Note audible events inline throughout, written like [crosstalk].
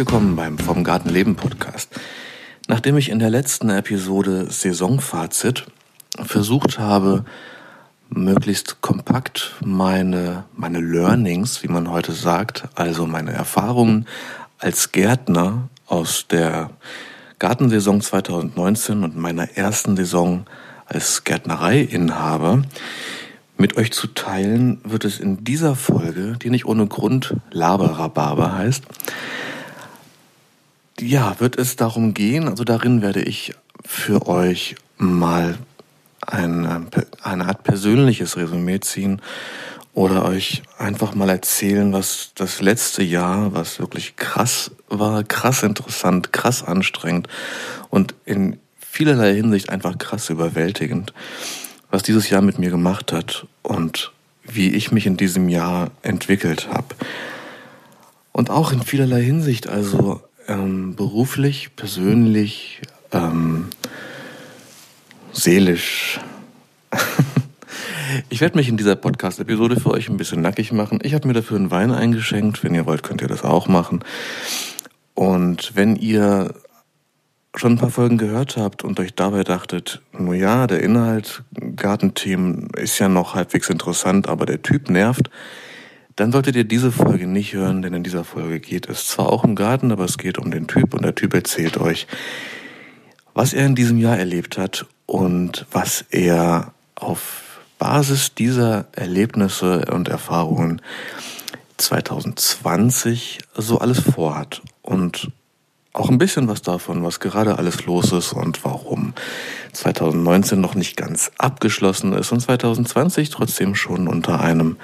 willkommen beim Vom Garten Leben Podcast. Nachdem ich in der letzten Episode Saisonfazit versucht habe, möglichst kompakt meine, meine Learnings, wie man heute sagt, also meine Erfahrungen als Gärtner aus der Gartensaison 2019 und meiner ersten Saison als Gärtnereiinhaber mit euch zu teilen, wird es in dieser Folge, die nicht ohne Grund Laberrabarber heißt, ja, wird es darum gehen, also darin werde ich für euch mal eine, eine Art persönliches Resümee ziehen oder euch einfach mal erzählen, was das letzte Jahr, was wirklich krass war, krass interessant, krass anstrengend und in vielerlei Hinsicht einfach krass überwältigend, was dieses Jahr mit mir gemacht hat und wie ich mich in diesem Jahr entwickelt habe. Und auch in vielerlei Hinsicht, also ähm, beruflich, persönlich, ähm, seelisch. [laughs] ich werde mich in dieser Podcast-Episode für euch ein bisschen nackig machen. Ich habe mir dafür einen Wein eingeschenkt. Wenn ihr wollt, könnt ihr das auch machen. Und wenn ihr schon ein paar Folgen gehört habt und euch dabei dachtet, nur ja, der Inhalt Gartenthemen ist ja noch halbwegs interessant, aber der Typ nervt, dann solltet ihr diese Folge nicht hören, denn in dieser Folge geht es zwar auch um Garten, aber es geht um den Typ und der Typ erzählt euch, was er in diesem Jahr erlebt hat und was er auf Basis dieser Erlebnisse und Erfahrungen 2020 so alles vorhat und auch ein bisschen was davon, was gerade alles los ist und warum 2019 noch nicht ganz abgeschlossen ist und 2020 trotzdem schon unter einem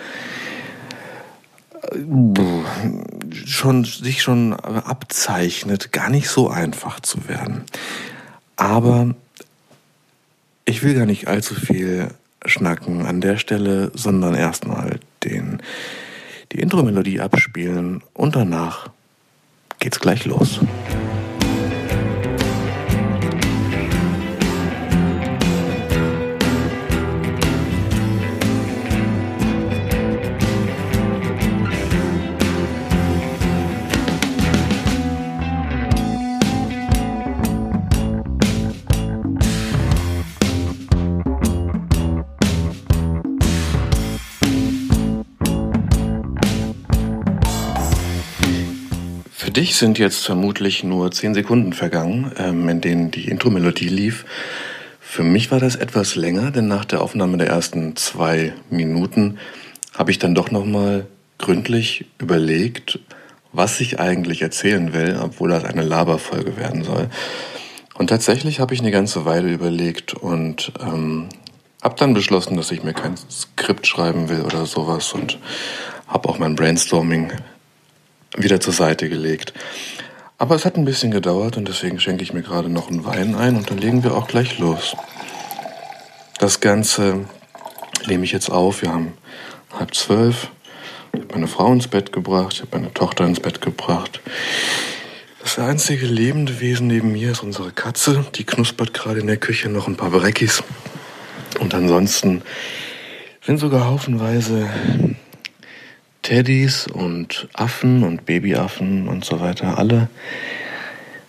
schon sich schon abzeichnet, gar nicht so einfach zu werden. Aber ich will gar nicht allzu viel schnacken an der Stelle, sondern erstmal den die Intro-Melodie abspielen und danach geht's gleich los. Dich sind jetzt vermutlich nur zehn Sekunden vergangen, ähm, in denen die Intro-Melodie lief. Für mich war das etwas länger, denn nach der Aufnahme der ersten zwei Minuten habe ich dann doch nochmal gründlich überlegt, was ich eigentlich erzählen will, obwohl das eine Laberfolge werden soll. Und tatsächlich habe ich eine ganze Weile überlegt und ähm, habe dann beschlossen, dass ich mir kein Skript schreiben will oder sowas und habe auch mein Brainstorming wieder zur Seite gelegt. Aber es hat ein bisschen gedauert und deswegen schenke ich mir gerade noch einen Wein ein und dann legen wir auch gleich los. Das Ganze nehme ich jetzt auf. Wir haben halb zwölf. Ich habe meine Frau ins Bett gebracht, ich habe meine Tochter ins Bett gebracht. Das einzige lebende Wesen neben mir ist unsere Katze. Die knuspert gerade in der Küche noch ein paar Breckis. Und ansonsten sind sogar haufenweise Teddys und Affen und Babyaffen und so weiter alle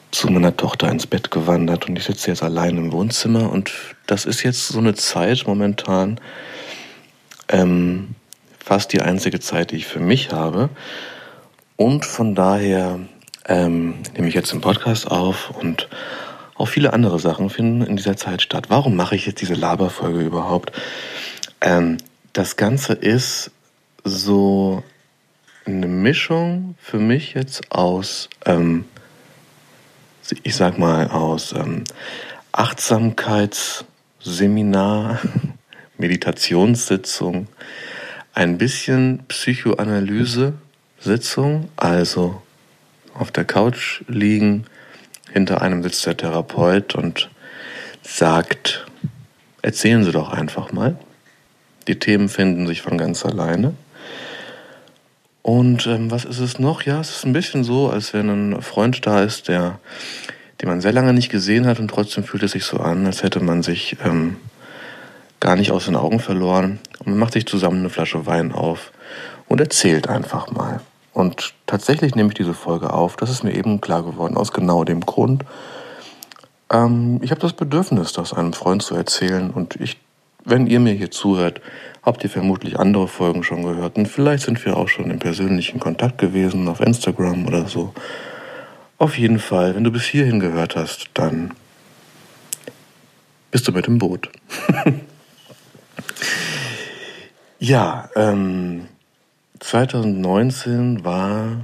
zu meiner Tochter ins Bett gewandert und ich sitze jetzt allein im Wohnzimmer und das ist jetzt so eine Zeit momentan, ähm, fast die einzige Zeit, die ich für mich habe und von daher ähm, nehme ich jetzt den Podcast auf und auch viele andere Sachen finden in dieser Zeit statt. Warum mache ich jetzt diese Laberfolge überhaupt? Ähm, das Ganze ist so eine Mischung für mich jetzt aus, ähm, ich sag mal, aus ähm, Achtsamkeitsseminar, [laughs] Meditationssitzung, ein bisschen Psychoanalyse-Sitzung, also auf der Couch liegen, hinter einem sitzt der Therapeut und sagt, erzählen Sie doch einfach mal. Die Themen finden sich von ganz alleine. Und ähm, was ist es noch? Ja, es ist ein bisschen so, als wenn ein Freund da ist, der, den man sehr lange nicht gesehen hat und trotzdem fühlt es sich so an, als hätte man sich ähm, gar nicht aus den Augen verloren. Und man macht sich zusammen eine Flasche Wein auf und erzählt einfach mal. Und tatsächlich nehme ich diese Folge auf. Das ist mir eben klar geworden, aus genau dem Grund. Ähm, ich habe das Bedürfnis, das einem Freund zu erzählen. Und ich, wenn ihr mir hier zuhört, habt ihr vermutlich andere Folgen schon gehört. Und vielleicht sind wir auch schon im persönlichen Kontakt gewesen, auf Instagram oder so. Auf jeden Fall, wenn du bis hierhin gehört hast, dann bist du mit im Boot. [laughs] ja, ähm, 2019 war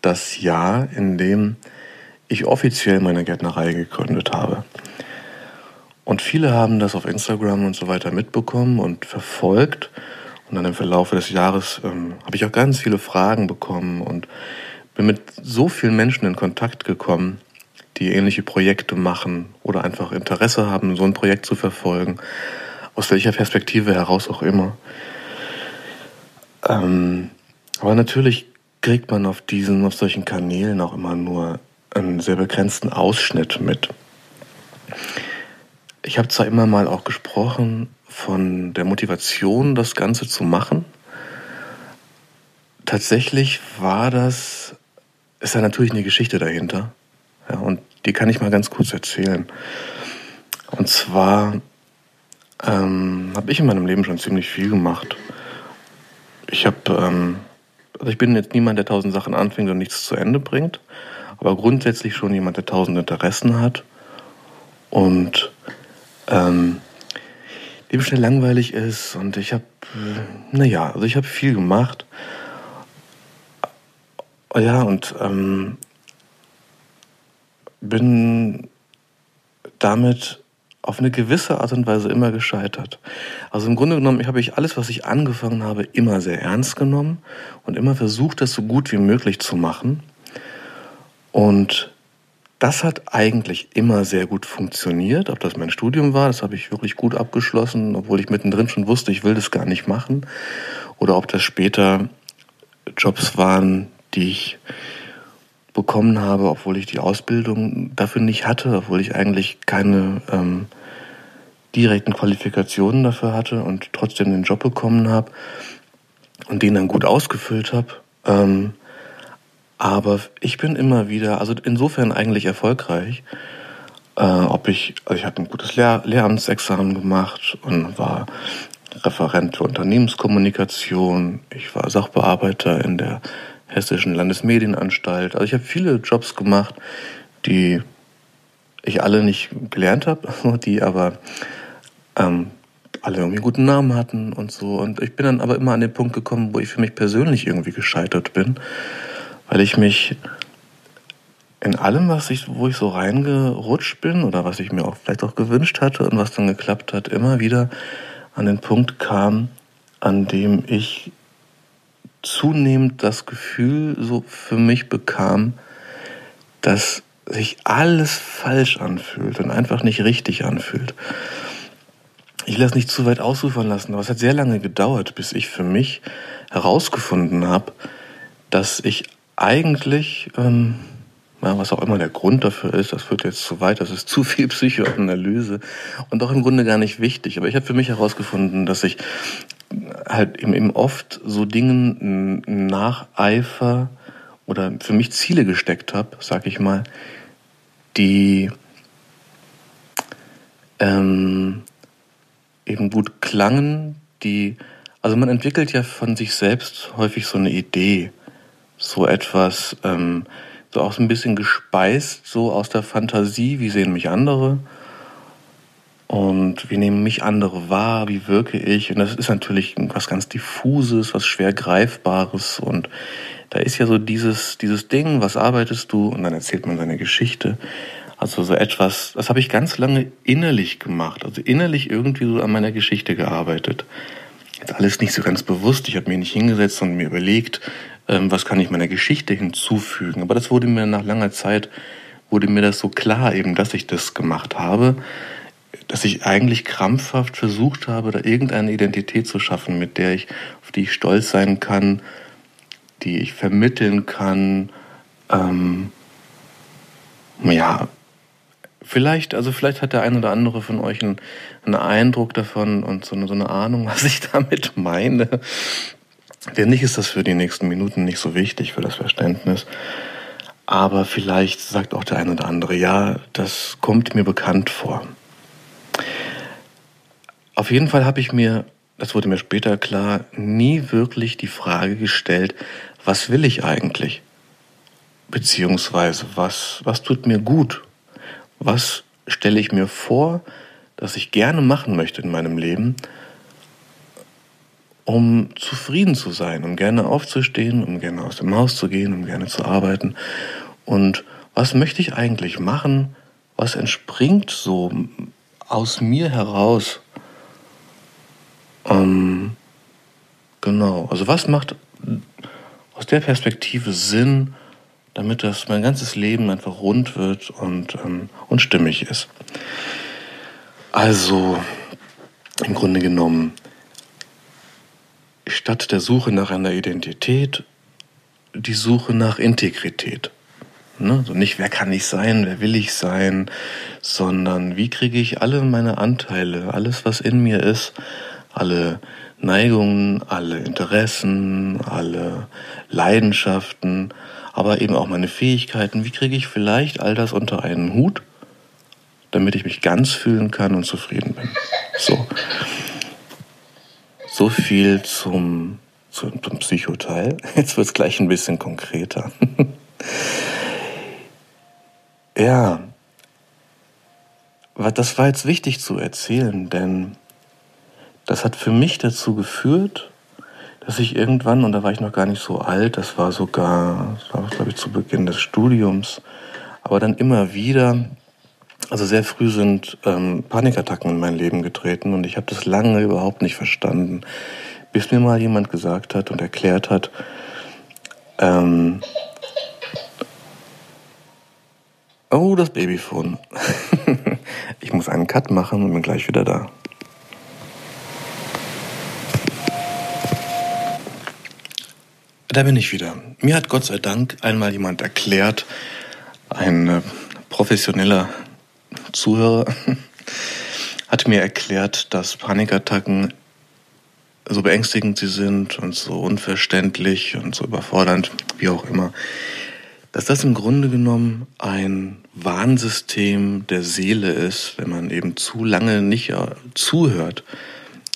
das Jahr, in dem ich offiziell meine Gärtnerei gegründet habe. Und viele haben das auf Instagram und so weiter mitbekommen und verfolgt. Und dann im Verlauf des Jahres ähm, habe ich auch ganz viele Fragen bekommen und bin mit so vielen Menschen in Kontakt gekommen, die ähnliche Projekte machen oder einfach Interesse haben, so ein Projekt zu verfolgen, aus welcher Perspektive heraus auch immer. Ähm, aber natürlich kriegt man auf diesen, auf solchen Kanälen auch immer nur einen sehr begrenzten Ausschnitt mit. Ich habe zwar immer mal auch gesprochen von der Motivation, das Ganze zu machen. Tatsächlich war das, ist ja natürlich eine Geschichte dahinter. Ja, und die kann ich mal ganz kurz erzählen. Und zwar ähm, habe ich in meinem Leben schon ziemlich viel gemacht. Ich habe, ähm, also ich bin jetzt niemand, der tausend Sachen anfängt und nichts zu Ende bringt, aber grundsätzlich schon jemand, der tausend Interessen hat und ähm, dem schnell langweilig ist. Und ich habe, äh, naja, also ich habe viel gemacht. Ja, und ähm, bin damit auf eine gewisse Art und Weise immer gescheitert. Also im Grunde genommen habe ich alles, was ich angefangen habe, immer sehr ernst genommen und immer versucht, das so gut wie möglich zu machen. Und das hat eigentlich immer sehr gut funktioniert. Ob das mein Studium war, das habe ich wirklich gut abgeschlossen, obwohl ich mittendrin schon wusste, ich will das gar nicht machen. Oder ob das später Jobs waren, die ich bekommen habe, obwohl ich die Ausbildung dafür nicht hatte, obwohl ich eigentlich keine ähm, direkten Qualifikationen dafür hatte und trotzdem den Job bekommen habe und den dann gut ausgefüllt habe. Ähm, aber ich bin immer wieder, also insofern eigentlich erfolgreich, äh, ob ich, also ich habe ein gutes Lehr Lehramtsexamen gemacht und war Referent für Unternehmenskommunikation. Ich war Sachbearbeiter in der Hessischen Landesmedienanstalt. Also ich habe viele Jobs gemacht, die ich alle nicht gelernt habe, [laughs] die aber ähm, alle irgendwie guten Namen hatten und so. Und ich bin dann aber immer an den Punkt gekommen, wo ich für mich persönlich irgendwie gescheitert bin, weil ich mich in allem, was ich, wo ich so reingerutscht bin oder was ich mir auch vielleicht auch gewünscht hatte und was dann geklappt hat, immer wieder an den Punkt kam, an dem ich zunehmend das Gefühl so für mich bekam, dass sich alles falsch anfühlt und einfach nicht richtig anfühlt. Ich lasse nicht zu weit ausufern lassen, aber es hat sehr lange gedauert, bis ich für mich herausgefunden habe, dass ich eigentlich, ähm, was auch immer der Grund dafür ist, das führt jetzt zu weit, das ist zu viel Psychoanalyse und auch im Grunde gar nicht wichtig. Aber ich habe für mich herausgefunden, dass ich halt eben oft so Dingen nacheifer oder für mich Ziele gesteckt habe, sag ich mal, die ähm, eben gut klangen, die, also man entwickelt ja von sich selbst häufig so eine Idee, so etwas, ähm, so auch so ein bisschen gespeist, so aus der Fantasie, wie sehen mich andere und wie nehmen mich andere wahr, wie wirke ich. Und das ist natürlich was ganz Diffuses, was schwer Greifbares. Und da ist ja so dieses, dieses Ding, was arbeitest du? Und dann erzählt man seine Geschichte. Also so etwas, das habe ich ganz lange innerlich gemacht. Also innerlich irgendwie so an meiner Geschichte gearbeitet. Jetzt alles nicht so ganz bewusst. Ich habe mir nicht hingesetzt und mir überlegt, was kann ich meiner Geschichte hinzufügen. Aber das wurde mir nach langer Zeit, wurde mir das so klar eben, dass ich das gemacht habe dass ich eigentlich krampfhaft versucht habe, da irgendeine Identität zu schaffen, mit der ich, auf die ich stolz sein kann, die ich vermitteln kann. Ähm, ja, vielleicht, also vielleicht hat der ein oder andere von euch einen, einen Eindruck davon und so eine, so eine Ahnung, [laughs] was ich damit meine. Denn nicht ist das für die nächsten Minuten nicht so wichtig für das Verständnis. Aber vielleicht sagt auch der eine oder andere, ja, das kommt mir bekannt vor. Auf jeden Fall habe ich mir, das wurde mir später klar, nie wirklich die Frage gestellt, was will ich eigentlich? Beziehungsweise, was, was tut mir gut? Was stelle ich mir vor, dass ich gerne machen möchte in meinem Leben, um zufrieden zu sein, um gerne aufzustehen, um gerne aus dem Haus zu gehen, um gerne zu arbeiten. Und was möchte ich eigentlich machen? Was entspringt so aus mir heraus? Ähm, genau, also was macht aus der Perspektive Sinn, damit das mein ganzes Leben einfach rund wird und, ähm, und stimmig ist? Also im Grunde genommen, statt der Suche nach einer Identität, die Suche nach Integrität. Ne? Also nicht, wer kann ich sein, wer will ich sein, sondern wie kriege ich alle meine Anteile, alles, was in mir ist, alle Neigungen, alle Interessen, alle Leidenschaften, aber eben auch meine Fähigkeiten, wie kriege ich vielleicht all das unter einen Hut damit ich mich ganz fühlen kann und zufrieden bin. So. So viel zum, zum, zum Psychoteil. [laughs] Jetzt wird es gleich ein bisschen konkreter. [laughs] ja, das war jetzt wichtig zu erzählen, denn das hat für mich dazu geführt, dass ich irgendwann, und da war ich noch gar nicht so alt, das war sogar, das war, glaube ich, zu Beginn des Studiums, aber dann immer wieder also sehr früh sind ähm, Panikattacken in mein Leben getreten und ich habe das lange überhaupt nicht verstanden, bis mir mal jemand gesagt hat und erklärt hat, ähm, oh, das Babyphone. [laughs] ich muss einen Cut machen und bin gleich wieder da. Da bin ich wieder. Mir hat Gott sei Dank einmal jemand erklärt, ein äh, professioneller Zuhörer [laughs] hat mir erklärt, dass Panikattacken so beängstigend sie sind und so unverständlich und so überfordernd, wie auch immer, dass das im Grunde genommen ein Warnsystem der Seele ist, wenn man eben zu lange nicht äh, zuhört,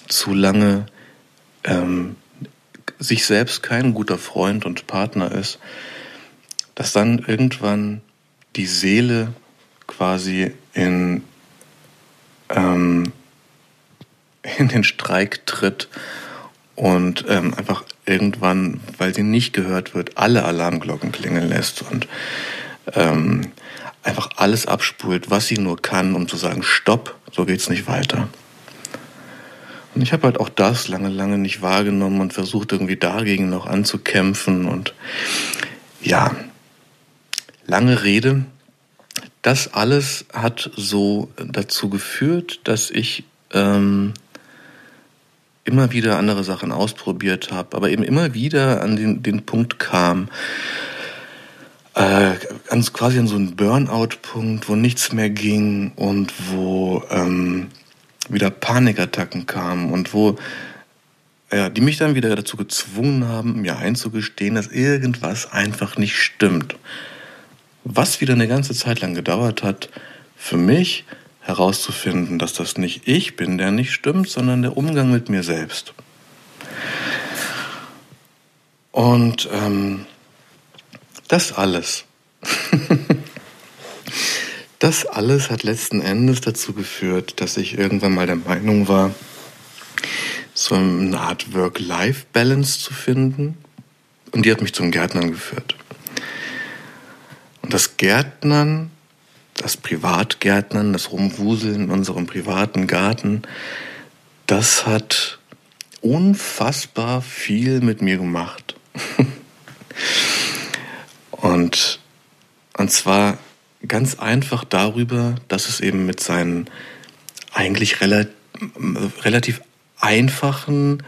zu lange ähm, sich selbst kein guter Freund und Partner ist, dass dann irgendwann die Seele quasi in, ähm, in den Streik tritt und ähm, einfach irgendwann, weil sie nicht gehört wird, alle Alarmglocken klingeln lässt und ähm, einfach alles abspult, was sie nur kann, um zu sagen, stopp, so geht's nicht weiter. Und ich habe halt auch das lange, lange nicht wahrgenommen und versucht irgendwie dagegen noch anzukämpfen und ja, lange Rede, das alles hat so dazu geführt, dass ich ähm, immer wieder andere Sachen ausprobiert habe, aber eben immer wieder an den, den Punkt kam, äh, quasi an so einen Burnout-Punkt, wo nichts mehr ging und wo ähm, wieder Panikattacken kamen und wo ja, die mich dann wieder dazu gezwungen haben, mir einzugestehen, dass irgendwas einfach nicht stimmt was wieder eine ganze Zeit lang gedauert hat, für mich herauszufinden, dass das nicht ich bin, der nicht stimmt, sondern der Umgang mit mir selbst. Und ähm, das alles, [laughs] das alles hat letzten Endes dazu geführt, dass ich irgendwann mal der Meinung war, so eine Art Work-Life-Balance zu finden. Und die hat mich zum Gärtnern geführt. Das Gärtnern, das Privatgärtnern, das Rumwuseln in unserem privaten Garten, das hat unfassbar viel mit mir gemacht. [laughs] und, und zwar ganz einfach darüber, dass es eben mit seinen eigentlich relativ, relativ einfachen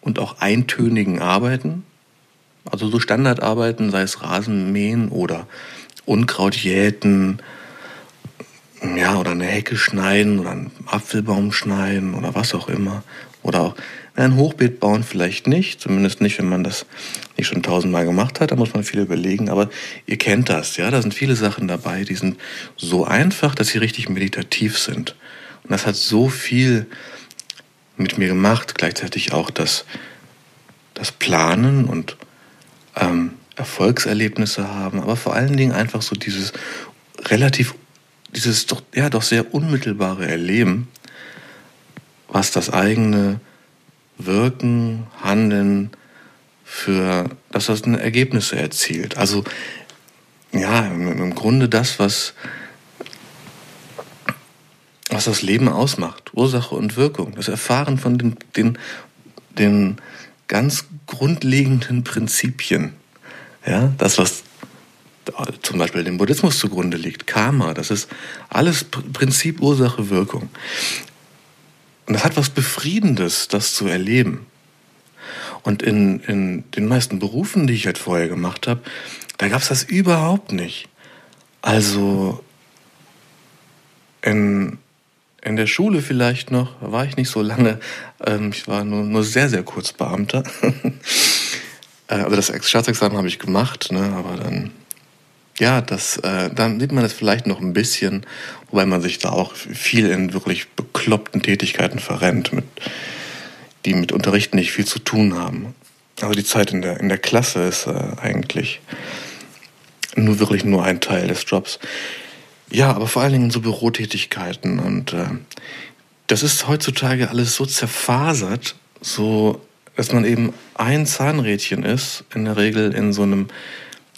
und auch eintönigen Arbeiten, also so Standardarbeiten, sei es Rasenmähen oder Unkraut jäten, ja, oder eine Hecke schneiden oder einen Apfelbaum schneiden oder was auch immer. Oder auch ein Hochbeet bauen vielleicht nicht, zumindest nicht, wenn man das nicht schon tausendmal gemacht hat, da muss man viel überlegen, aber ihr kennt das, ja, da sind viele Sachen dabei, die sind so einfach, dass sie richtig meditativ sind. Und das hat so viel mit mir gemacht, gleichzeitig auch das, das Planen und ähm, Erfolgserlebnisse haben, aber vor allen Dingen einfach so dieses relativ, dieses doch, ja, doch sehr unmittelbare Erleben, was das eigene Wirken, Handeln für, dass das Ergebnisse erzielt. Also ja, im Grunde das, was, was das Leben ausmacht. Ursache und Wirkung. Das Erfahren von den, den, den ganz grundlegenden Prinzipien. Ja, das, was zum Beispiel dem Buddhismus zugrunde liegt, Karma, das ist alles Prinzip Ursache Wirkung. Und das hat was Befriedendes, das zu erleben. Und in, in den meisten Berufen, die ich halt vorher gemacht habe, da gab es das überhaupt nicht. Also in, in der Schule vielleicht noch, war ich nicht so lange, ähm, ich war nur, nur sehr, sehr kurz Beamter. [laughs] äh, also das Staatsexamen habe ich gemacht, ne, aber dann ja, das, äh, dann sieht man das vielleicht noch ein bisschen, wobei man sich da auch viel in wirklich bekloppten Tätigkeiten verrennt, mit, die mit Unterrichten nicht viel zu tun haben. Also die Zeit in der, in der Klasse ist äh, eigentlich nur wirklich nur ein Teil des Jobs. Ja, aber vor allen Dingen so Bürotätigkeiten und äh, das ist heutzutage alles so zerfasert, so dass man eben ein Zahnrädchen ist, in der Regel in so einem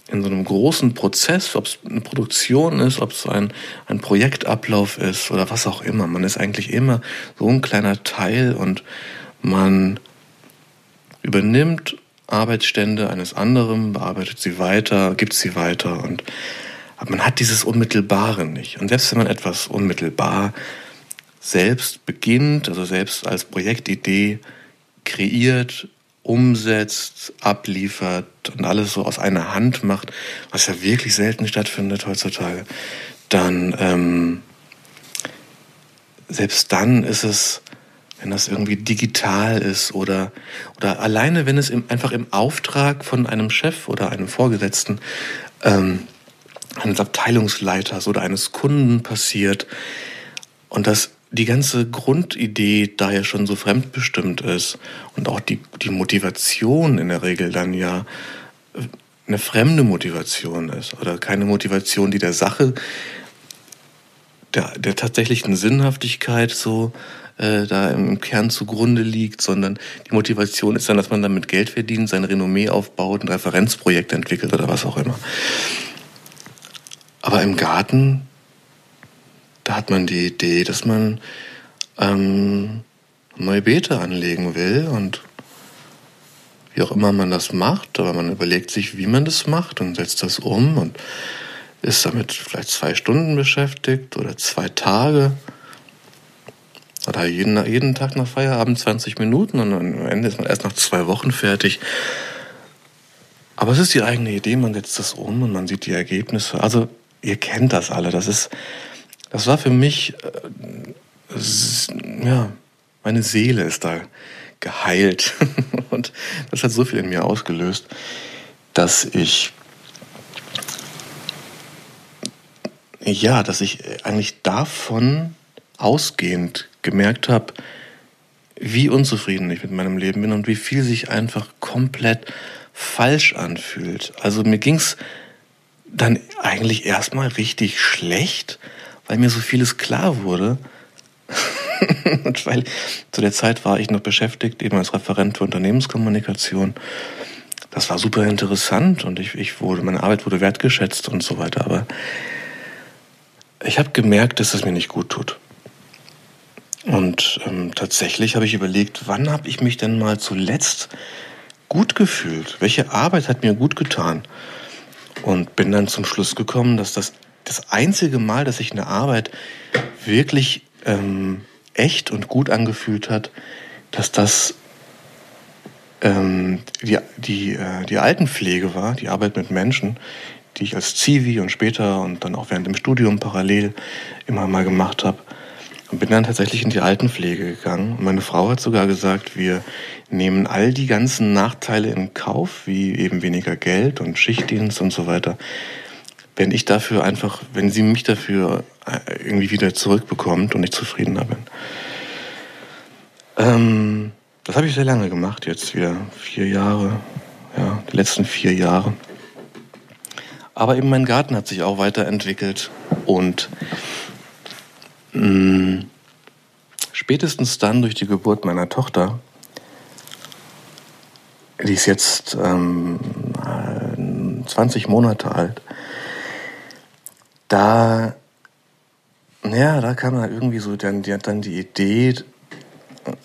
in so einem großen Prozess, ob es eine Produktion ist, ob es ein, ein Projektablauf ist oder was auch immer. Man ist eigentlich immer so ein kleiner Teil und man übernimmt Arbeitsstände eines anderen, bearbeitet sie weiter, gibt sie weiter und aber man hat dieses Unmittelbare nicht. Und selbst wenn man etwas unmittelbar selbst beginnt, also selbst als Projektidee kreiert, umsetzt, abliefert und alles so aus einer Hand macht, was ja wirklich selten stattfindet heutzutage, dann ähm, selbst dann ist es, wenn das irgendwie digital ist oder, oder alleine, wenn es im, einfach im Auftrag von einem Chef oder einem Vorgesetzten, ähm, eines Abteilungsleiters oder eines Kunden passiert und das die ganze Grundidee da ja schon so fremdbestimmt ist und auch die, die Motivation in der Regel dann ja äh, eine fremde Motivation ist oder keine Motivation, die der Sache, der, der tatsächlichen Sinnhaftigkeit so äh, da im Kern zugrunde liegt, sondern die Motivation ist dann, dass man damit Geld verdient, sein Renommee aufbaut, ein Referenzprojekt entwickelt oder was auch immer. Aber im Garten da hat man die Idee, dass man ähm, neue Beete anlegen will und wie auch immer man das macht, aber man überlegt sich, wie man das macht und setzt das um und ist damit vielleicht zwei Stunden beschäftigt oder zwei Tage oder jeden, jeden Tag nach Feierabend 20 Minuten und am Ende ist man erst nach zwei Wochen fertig. Aber es ist die eigene Idee, man setzt das um und man sieht die Ergebnisse. Also ihr kennt das alle, das ist das war für mich, äh, ja, meine Seele ist da geheilt. [laughs] Und das hat so viel in mir ausgelöst, dass ich, ja, dass ich eigentlich davon ausgehend gemerkt habe, wie unzufrieden ich mit meinem Leben bin und wie viel sich einfach komplett falsch anfühlt. Also mir ging es dann eigentlich erstmal richtig schlecht weil mir so vieles klar wurde. [laughs] und weil zu der Zeit war ich noch beschäftigt, eben als Referent für Unternehmenskommunikation. Das war super interessant und ich, ich wurde, meine Arbeit wurde wertgeschätzt und so weiter. Aber ich habe gemerkt, dass es mir nicht gut tut. Und ähm, tatsächlich habe ich überlegt, wann habe ich mich denn mal zuletzt gut gefühlt? Welche Arbeit hat mir gut getan? Und bin dann zum Schluss gekommen, dass das das einzige Mal, dass sich eine Arbeit wirklich ähm, echt und gut angefühlt hat, dass das ähm, die, die, äh, die Altenpflege war, die Arbeit mit Menschen, die ich als Zivi und später und dann auch während dem Studium parallel immer mal gemacht habe. und bin dann tatsächlich in die Altenpflege gegangen. Und meine Frau hat sogar gesagt, wir nehmen all die ganzen Nachteile in Kauf, wie eben weniger Geld und Schichtdienst und so weiter, wenn ich dafür einfach, wenn sie mich dafür äh, irgendwie wieder zurückbekommt und ich zufriedener bin. Ähm, das habe ich sehr lange gemacht, jetzt wieder vier Jahre, ja, die letzten vier Jahre. Aber eben mein Garten hat sich auch weiterentwickelt und mh, mm, spätestens dann durch die Geburt meiner Tochter, die ist jetzt ähm, 20 Monate alt, da, ja, da kam dann irgendwie so dann, die, dann die Idee,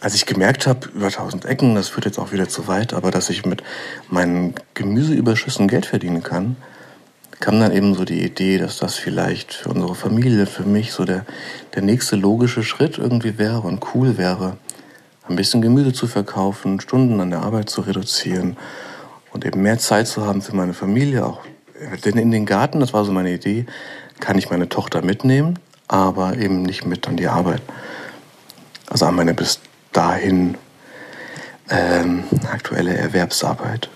als ich gemerkt habe, über 1000 Ecken, das führt jetzt auch wieder zu weit, aber dass ich mit meinen Gemüseüberschüssen Geld verdienen kann, kam dann eben so die Idee, dass das vielleicht für unsere Familie, für mich so der, der nächste logische Schritt irgendwie wäre und cool wäre, ein bisschen Gemüse zu verkaufen, Stunden an der Arbeit zu reduzieren und eben mehr Zeit zu haben für meine Familie auch. Denn in den Garten, das war so meine Idee, kann ich meine Tochter mitnehmen, aber eben nicht mit an die Arbeit. Also an meine bis dahin ähm, aktuelle Erwerbsarbeit.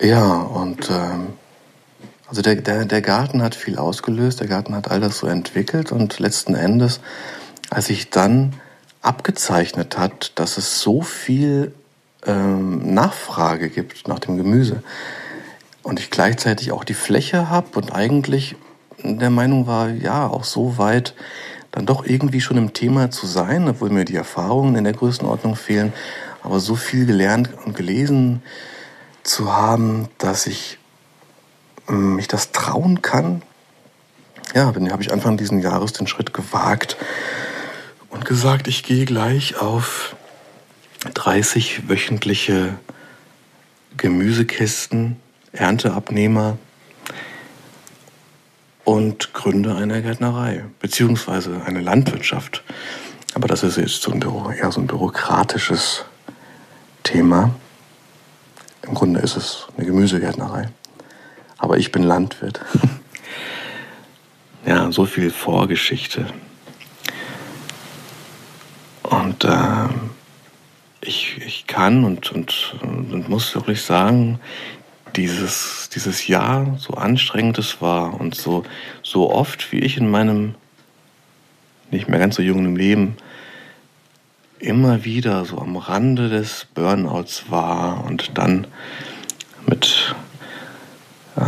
Ja, und ähm, also der, der, der Garten hat viel ausgelöst, der Garten hat all das so entwickelt und letzten Endes, als ich dann abgezeichnet hat, dass es so viel ähm, Nachfrage gibt nach dem Gemüse und ich gleichzeitig auch die Fläche habe und eigentlich der Meinung war, ja, auch so weit dann doch irgendwie schon im Thema zu sein, obwohl mir die Erfahrungen in der Größenordnung fehlen, aber so viel gelernt und gelesen zu haben, dass ich ähm, mich das trauen kann. Ja, dann habe ich Anfang diesen Jahres den Schritt gewagt und gesagt, ich gehe gleich auf 30 wöchentliche Gemüsekisten, Ernteabnehmer und gründe eine Gärtnerei, beziehungsweise eine Landwirtschaft. Aber das ist jetzt so ein Büro, eher so ein bürokratisches Thema. Im Grunde ist es eine Gemüsegärtnerei. Aber ich bin Landwirt. [laughs] ja, so viel Vorgeschichte. Und äh, ich, ich kann und, und, und muss wirklich sagen, dieses, dieses Jahr, so anstrengend es war und so, so oft, wie ich in meinem nicht mehr ganz so jungen Leben immer wieder so am Rande des Burnouts war und dann mit, äh,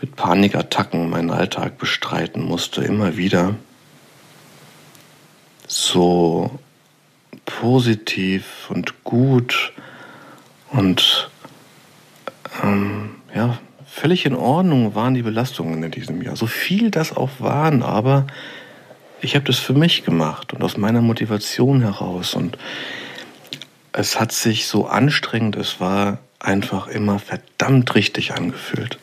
mit Panikattacken meinen Alltag bestreiten musste, immer wieder so positiv und gut und ähm, ja, völlig in Ordnung waren die Belastungen in diesem Jahr. So viel das auch waren, aber ich habe das für mich gemacht und aus meiner Motivation heraus. Und es hat sich so anstrengend, es war einfach immer verdammt richtig angefühlt.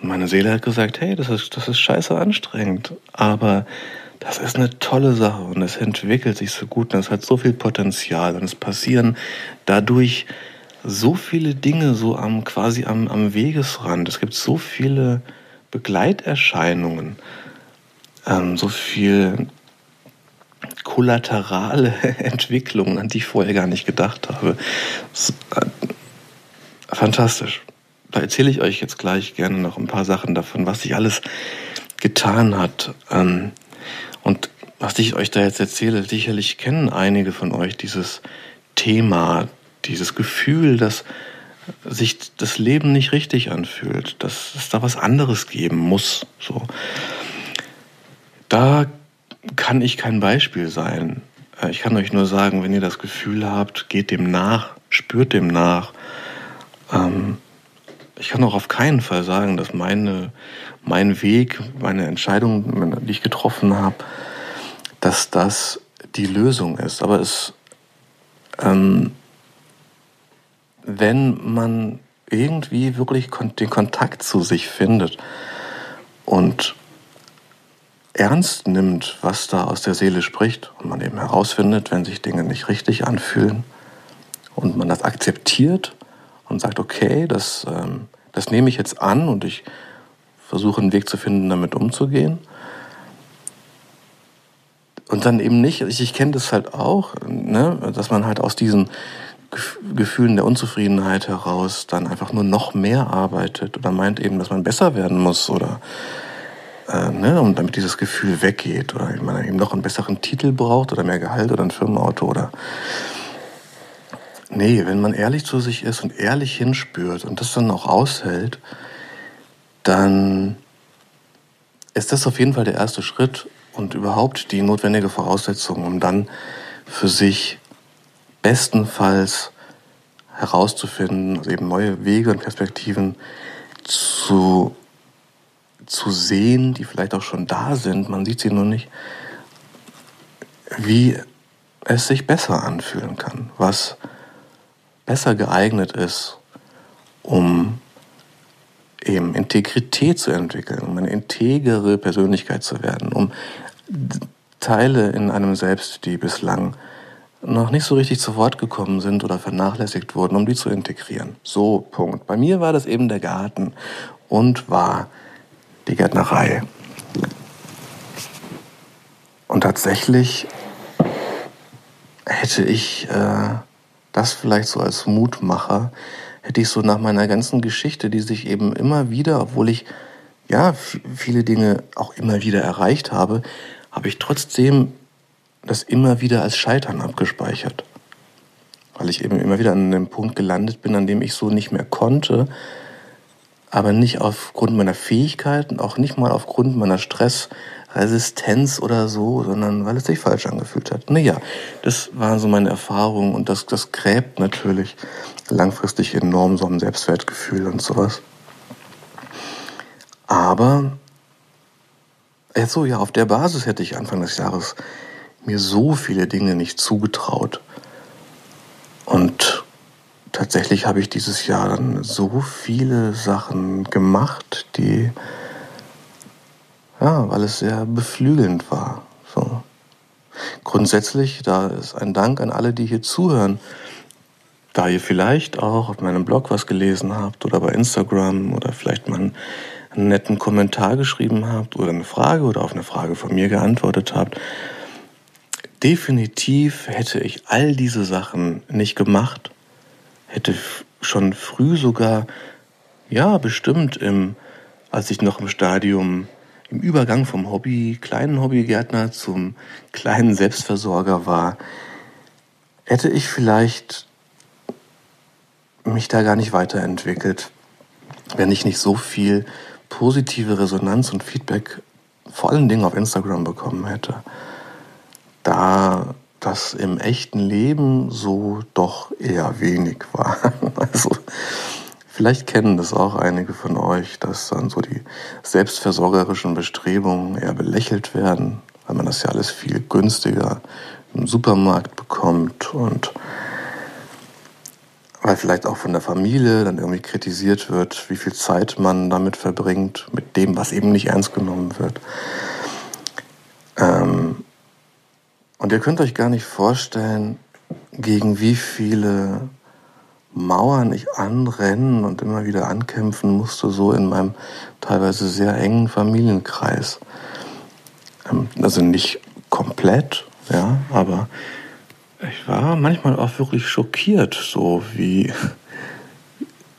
Und meine Seele hat gesagt, hey, das ist, das ist scheiße anstrengend, aber das ist eine tolle Sache und es entwickelt sich so gut und es hat so viel Potenzial und es passieren dadurch so viele Dinge so am quasi am, am Wegesrand. Es gibt so viele Begleiterscheinungen ähm, so viel kollaterale [laughs] Entwicklungen, an die ich vorher gar nicht gedacht habe. Äh, fantastisch. Da erzähle ich euch jetzt gleich gerne noch ein paar Sachen davon, was sich alles getan hat. Ähm, und was ich euch da jetzt erzähle, sicherlich kennen einige von euch dieses Thema, dieses Gefühl, dass sich das Leben nicht richtig anfühlt, dass es da was anderes geben muss. So. Da kann ich kein Beispiel sein. Äh, ich kann euch nur sagen, wenn ihr das Gefühl habt, geht dem nach, spürt dem nach. Ähm, ich kann auch auf keinen Fall sagen, dass meine, mein Weg, meine Entscheidung, die ich getroffen habe, dass das die Lösung ist. Aber es, ähm, wenn man irgendwie wirklich den Kontakt zu sich findet und ernst nimmt, was da aus der Seele spricht und man eben herausfindet, wenn sich Dinge nicht richtig anfühlen und man das akzeptiert und sagt, okay, das, ähm, das nehme ich jetzt an und ich versuche einen Weg zu finden, damit umzugehen. Und dann eben nicht, ich, ich kenne das halt auch, ne, dass man halt aus diesen Gefühlen der Unzufriedenheit heraus dann einfach nur noch mehr arbeitet oder meint eben, dass man besser werden muss oder äh, ne, und damit dieses Gefühl weggeht oder man eben noch einen besseren Titel braucht oder mehr Gehalt oder ein Firmenauto oder nee, wenn man ehrlich zu sich ist und ehrlich hinspürt und das dann auch aushält, dann ist das auf jeden Fall der erste Schritt und überhaupt die notwendige Voraussetzung, um dann für sich bestenfalls herauszufinden, also eben neue Wege und Perspektiven zu, zu sehen, die vielleicht auch schon da sind, man sieht sie nur nicht, wie es sich besser anfühlen kann, was besser geeignet ist, um eben Integrität zu entwickeln, um eine integere Persönlichkeit zu werden, um Teile in einem Selbst, die bislang noch nicht so richtig zu Wort gekommen sind oder vernachlässigt wurden, um die zu integrieren. So, Punkt. Bei mir war das eben der Garten und war die Gärtnerei. Und tatsächlich hätte ich äh, das vielleicht so als Mutmacher, hätte ich so nach meiner ganzen Geschichte, die sich eben immer wieder, obwohl ich ja viele Dinge auch immer wieder erreicht habe, habe ich trotzdem das immer wieder als Scheitern abgespeichert. Weil ich eben immer wieder an dem Punkt gelandet bin, an dem ich so nicht mehr konnte, aber nicht aufgrund meiner Fähigkeiten, auch nicht mal aufgrund meiner Stressresistenz oder so, sondern weil es sich falsch angefühlt hat. Naja, das waren so meine Erfahrungen und das, das gräbt natürlich langfristig enorm so ein Selbstwertgefühl und sowas. Aber jetzt so, ja, auf der Basis hätte ich Anfang des Jahres mir so viele Dinge nicht zugetraut. Und tatsächlich habe ich dieses Jahr dann so viele Sachen gemacht, die, ja, weil es sehr beflügelnd war. So. Grundsätzlich, da ist ein Dank an alle, die hier zuhören. Da ihr vielleicht auch auf meinem Blog was gelesen habt oder bei Instagram oder vielleicht mal einen, netten Kommentar geschrieben habt oder eine Frage oder auf eine Frage von mir geantwortet habt, definitiv hätte ich all diese Sachen nicht gemacht, hätte schon früh sogar, ja, bestimmt im, als ich noch im Stadium, im Übergang vom Hobby, kleinen Hobbygärtner zum kleinen Selbstversorger war, hätte ich vielleicht mich da gar nicht weiterentwickelt, wenn ich nicht so viel positive Resonanz und Feedback vor allen Dingen auf Instagram bekommen hätte da das im echten Leben so doch eher wenig war. [laughs] Also vielleicht kennen das auch einige von euch, dass dann so die selbstversorgerischen Bestrebungen eher belächelt werden, weil man das ja alles viel günstiger im Supermarkt bekommt und weil vielleicht auch von der Familie dann irgendwie kritisiert wird, wie viel Zeit man damit verbringt, mit dem, was eben nicht ernst genommen wird. Ähm, und ihr könnt euch gar nicht vorstellen, gegen wie viele Mauern ich anrennen und immer wieder ankämpfen musste, so in meinem teilweise sehr engen Familienkreis. Ähm, also nicht komplett, ja, aber ich war manchmal auch wirklich schockiert, so wie,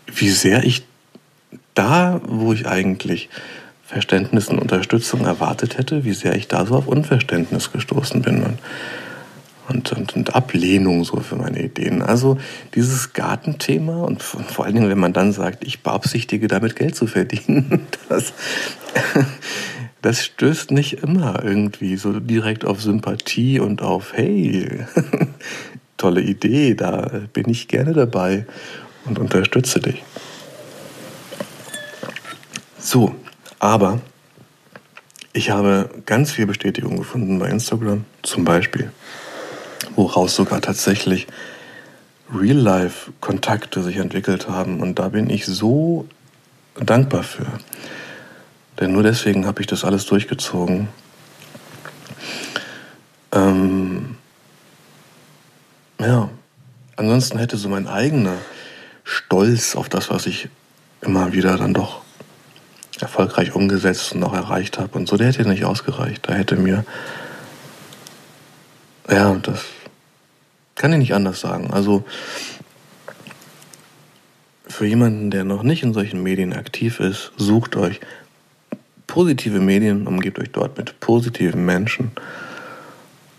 wie sehr ich da, wo ich eigentlich Verständnis und Unterstützung erwartet hätte, wie sehr ich da so auf Unverständnis gestoßen bin und, und, und, und Ablehnung so für meine Ideen. Also dieses Gartenthema und vor allen Dingen, wenn man dann sagt, ich beabsichtige damit Geld zu verdienen, [laughs] das, das stößt nicht immer irgendwie so direkt auf Sympathie und auf, hey, [laughs] tolle Idee, da bin ich gerne dabei und unterstütze dich. So, aber ich habe ganz viel Bestätigung gefunden bei Instagram, zum Beispiel, woraus sogar tatsächlich Real-Life-Kontakte sich entwickelt haben. Und da bin ich so dankbar für. Denn nur deswegen habe ich das alles durchgezogen. Ähm, ja, ansonsten hätte so mein eigener Stolz auf das, was ich immer wieder dann doch erfolgreich umgesetzt und auch erreicht habe und so, der hätte nicht ausgereicht. Da hätte mir, ja, das kann ich nicht anders sagen. Also für jemanden, der noch nicht in solchen Medien aktiv ist, sucht euch positive Medien, umgebt euch dort mit positiven Menschen,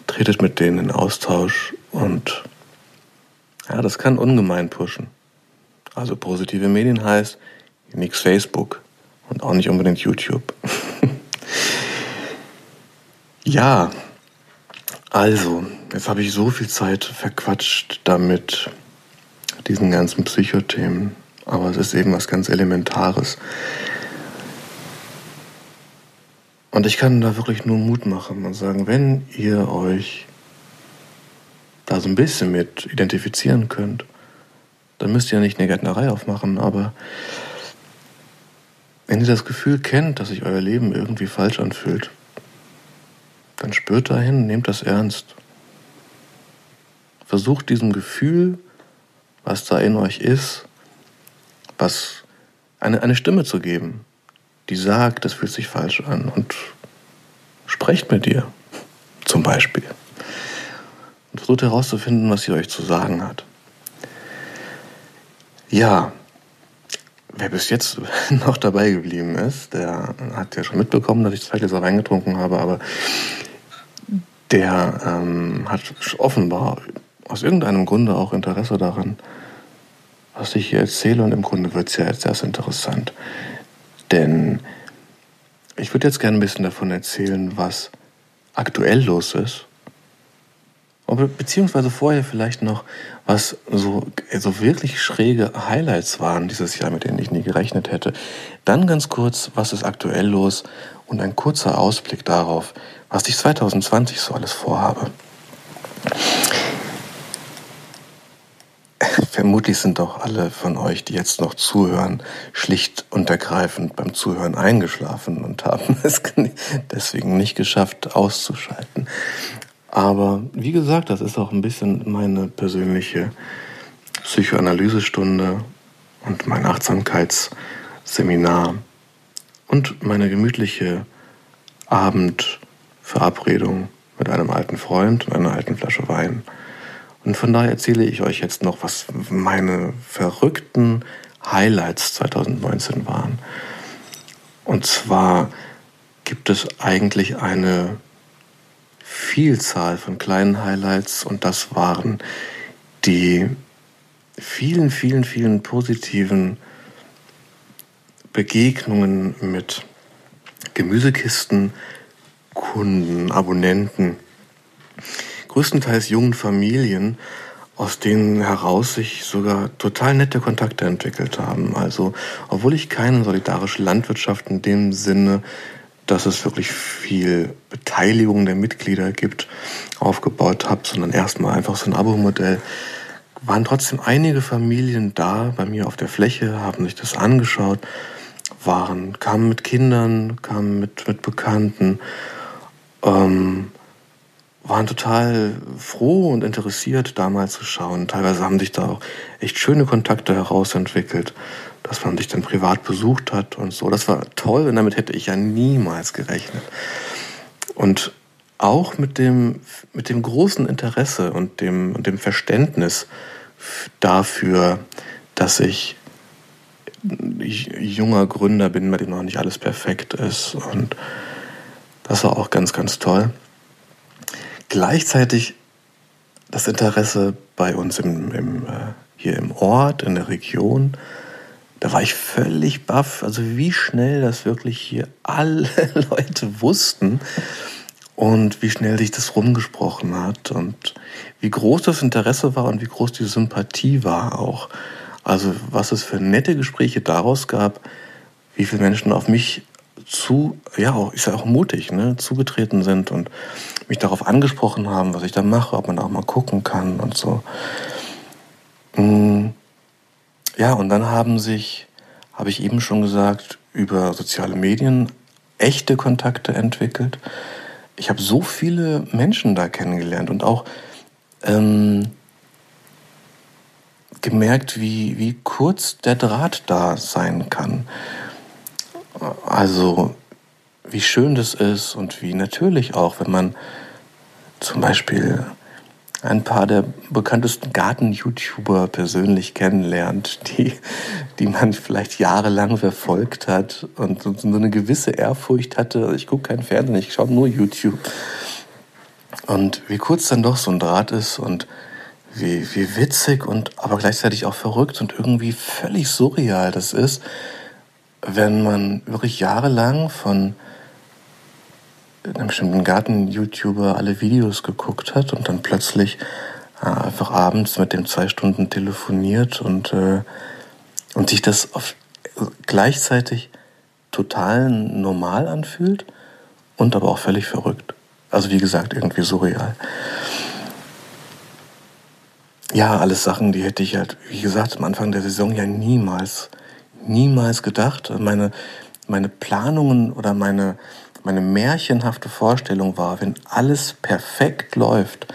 tretet mit denen in Austausch und ja, das kann ungemein pushen. Also positive Medien heißt nichts Facebook und auch nicht unbedingt YouTube. [laughs] ja, also, jetzt habe ich so viel Zeit verquatscht damit, diesen ganzen Psychothemen. Aber es ist eben was ganz Elementares. Und ich kann da wirklich nur Mut machen und sagen, wenn ihr euch da so ein bisschen mit identifizieren könnt, dann müsst ihr nicht eine Gärtnerei aufmachen, aber wenn ihr das Gefühl kennt, dass sich euer Leben irgendwie falsch anfühlt, dann spürt dahin, nehmt das ernst. Versucht diesem Gefühl, was da in euch ist, was eine, eine Stimme zu geben, die sagt, das fühlt sich falsch an und sprecht mit ihr, zum Beispiel. Und versucht herauszufinden, was sie euch zu sagen hat. Ja, wer bis jetzt [laughs] noch dabei geblieben ist, der hat ja schon mitbekommen, dass ich zwei Gläser Wein getrunken habe, aber der ähm, hat offenbar aus irgendeinem Grunde auch Interesse daran, was ich hier erzähle. Und im Grunde wird es ja jetzt erst interessant. Denn ich würde jetzt gerne ein bisschen davon erzählen, was aktuell los ist. Beziehungsweise vorher vielleicht noch, was so, so wirklich schräge Highlights waren dieses Jahr, mit denen ich nie gerechnet hätte. Dann ganz kurz, was ist aktuell los und ein kurzer Ausblick darauf, was ich 2020 so alles vorhabe. [laughs] Vermutlich sind doch alle von euch, die jetzt noch zuhören, schlicht und ergreifend beim Zuhören eingeschlafen und haben [laughs] es deswegen nicht geschafft, auszuschalten. Aber wie gesagt, das ist auch ein bisschen meine persönliche Psychoanalysestunde und mein Achtsamkeitsseminar und meine gemütliche Abendverabredung mit einem alten Freund und einer alten Flasche Wein. Und von daher erzähle ich euch jetzt noch, was meine verrückten Highlights 2019 waren. Und zwar gibt es eigentlich eine Vielzahl von kleinen Highlights und das waren die vielen, vielen, vielen positiven Begegnungen mit Gemüsekisten, Kunden, Abonnenten, größtenteils jungen Familien, aus denen heraus sich sogar total nette Kontakte entwickelt haben. Also, obwohl ich keine solidarische Landwirtschaft in dem Sinne, dass es wirklich viel Beteiligung der Mitglieder gibt, aufgebaut habe, sondern erstmal einfach so ein Abo-Modell, waren trotzdem einige Familien da bei mir auf der Fläche, haben sich das angeschaut waren, kamen mit Kindern, kamen mit, mit Bekannten, ähm, waren total froh und interessiert, da mal zu schauen. Teilweise haben sich da auch echt schöne Kontakte herausentwickelt, dass man sich dann privat besucht hat und so. Das war toll und damit hätte ich ja niemals gerechnet. Und auch mit dem, mit dem großen Interesse und dem, und dem Verständnis dafür, dass ich junger Gründer bin, bei dem noch nicht alles perfekt ist. Und das war auch ganz, ganz toll. Gleichzeitig das Interesse bei uns im, im, äh, hier im Ort, in der Region, da war ich völlig baff, also wie schnell das wirklich hier alle [laughs] Leute wussten und wie schnell sich das rumgesprochen hat und wie groß das Interesse war und wie groß die Sympathie war auch. Also was es für nette Gespräche daraus gab, wie viele Menschen auf mich zu, ja, ist ja auch mutig, ne, zugetreten sind und mich darauf angesprochen haben, was ich da mache, ob man auch mal gucken kann und so. Mm, ja, und dann haben sich, habe ich eben schon gesagt, über soziale Medien echte Kontakte entwickelt. Ich habe so viele Menschen da kennengelernt und auch ähm, gemerkt, wie, wie kurz der Draht da sein kann. Also, wie schön das ist und wie natürlich auch, wenn man zum Beispiel ein paar der bekanntesten Garten-YouTuber persönlich kennenlernt, die, die man vielleicht jahrelang verfolgt hat und so eine gewisse Ehrfurcht hatte. Ich gucke keinen Fernsehen, ich schaue nur YouTube. Und wie kurz dann doch so ein Draht ist und wie, wie witzig und aber gleichzeitig auch verrückt und irgendwie völlig surreal das ist, wenn man wirklich jahrelang von einem bestimmten Garten-YouTuber alle Videos geguckt hat und dann plötzlich äh, einfach abends mit dem zwei Stunden telefoniert und, äh, und sich das auf, gleichzeitig total normal anfühlt und aber auch völlig verrückt. Also wie gesagt, irgendwie surreal. Ja, alles Sachen, die hätte ich halt, wie gesagt, am Anfang der Saison ja niemals, niemals gedacht. Meine, meine Planungen oder meine, meine märchenhafte Vorstellung war, wenn alles perfekt läuft,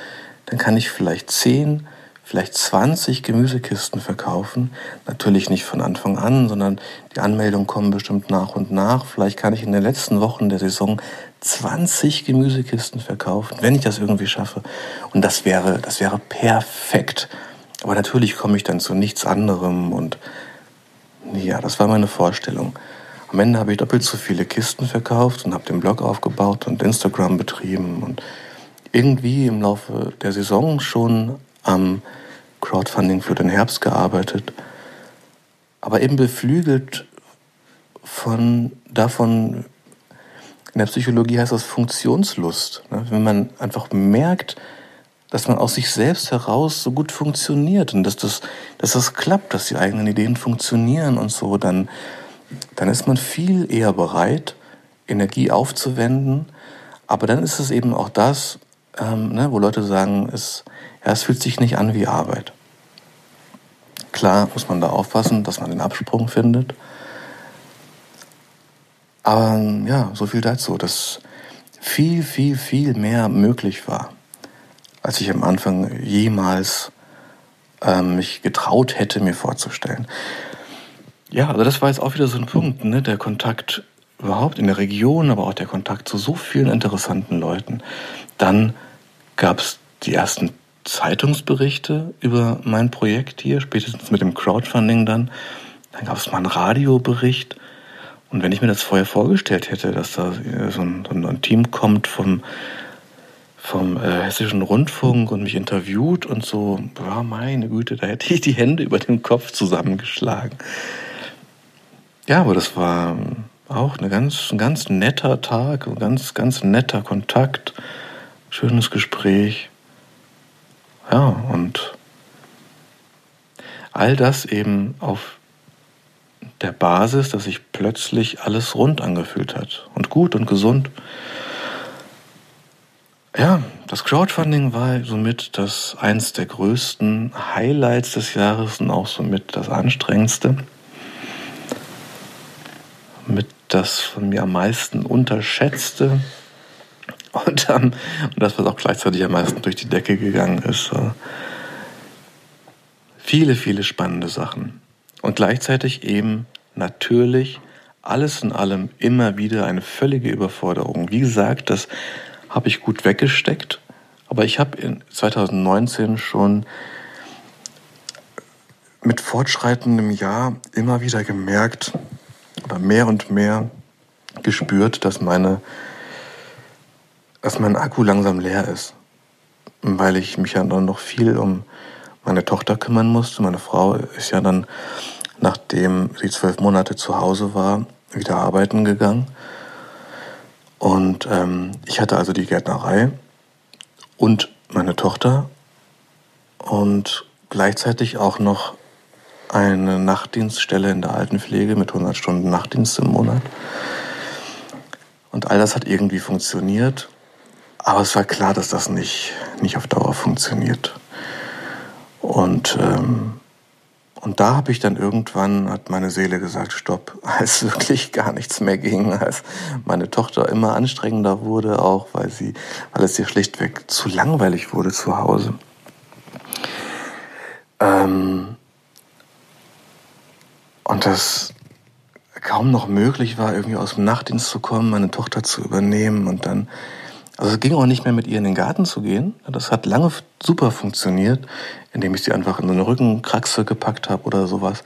dann kann ich vielleicht 10, vielleicht 20 Gemüsekisten verkaufen. Natürlich nicht von Anfang an, sondern die Anmeldungen kommen bestimmt nach und nach. Vielleicht kann ich in den letzten Wochen der Saison 20 Gemüsekisten verkaufen, wenn ich das irgendwie schaffe. Und das wäre, das wäre perfekt. Aber natürlich komme ich dann zu nichts anderem und ja, das war meine Vorstellung. Am Ende habe ich doppelt so viele Kisten verkauft und habe den Blog aufgebaut und Instagram betrieben und irgendwie im Laufe der Saison schon am Crowdfunding für den Herbst gearbeitet. Aber eben beflügelt von davon, in der Psychologie heißt das Funktionslust. Ne? Wenn man einfach merkt, dass man aus sich selbst heraus so gut funktioniert und dass das, dass das klappt, dass die eigenen Ideen funktionieren und so, dann, dann ist man viel eher bereit, Energie aufzuwenden. Aber dann ist es eben auch das, ähm, ne, wo Leute sagen, es, ja, es fühlt sich nicht an wie Arbeit. Klar muss man da aufpassen, dass man den Absprung findet. Aber ja, so viel dazu, dass viel, viel, viel mehr möglich war, als ich am Anfang jemals ähm, mich getraut hätte, mir vorzustellen. Ja, also das war jetzt auch wieder so ein Punkt, ne? der Kontakt überhaupt in der Region, aber auch der Kontakt zu so vielen interessanten Leuten. Dann gab es die ersten Zeitungsberichte über mein Projekt hier, spätestens mit dem Crowdfunding dann. Dann gab es mal einen Radiobericht und wenn ich mir das vorher vorgestellt hätte, dass da so ein, so ein Team kommt vom, vom äh, Hessischen Rundfunk und mich interviewt und so, ja, meine Güte, da hätte ich die Hände über dem Kopf zusammengeschlagen. Ja, aber das war auch eine ganz, ein ganz netter Tag, ein ganz, ganz netter Kontakt, schönes Gespräch. Ja, und all das eben auf der Basis, dass sich plötzlich alles rund angefühlt hat und gut und gesund. Ja, das Crowdfunding war somit das eins der größten Highlights des Jahres und auch somit das anstrengendste. Mit das von mir am meisten unterschätzte und, ähm, und das, was auch gleichzeitig am meisten durch die Decke gegangen ist. Viele, viele spannende Sachen. Und gleichzeitig eben natürlich alles in allem immer wieder eine völlige Überforderung. Wie gesagt, das habe ich gut weggesteckt, aber ich habe in 2019 schon mit fortschreitendem Jahr immer wieder gemerkt oder mehr und mehr gespürt, dass meine dass mein Akku langsam leer ist, weil ich mich ja dann noch viel um meine Tochter kümmern musste. Meine Frau ist ja dann nachdem sie zwölf Monate zu Hause war, wieder arbeiten gegangen. Und ähm, ich hatte also die Gärtnerei und meine Tochter und gleichzeitig auch noch eine Nachtdienststelle in der Altenpflege mit 100 Stunden Nachtdienst im Monat. Und all das hat irgendwie funktioniert. Aber es war klar, dass das nicht, nicht auf Dauer funktioniert. Und ähm, und da habe ich dann irgendwann, hat meine Seele gesagt, stopp, [laughs] als wirklich gar nichts mehr ging, als meine Tochter immer anstrengender wurde, auch weil, sie, weil es ihr schlichtweg zu langweilig wurde zu Hause. Ähm und das kaum noch möglich war, irgendwie aus dem Nachtdienst zu kommen, meine Tochter zu übernehmen und dann, also es ging auch nicht mehr mit ihr in den Garten zu gehen. Das hat lange super funktioniert, indem ich sie einfach in so eine Rückenkraxe gepackt habe oder sowas.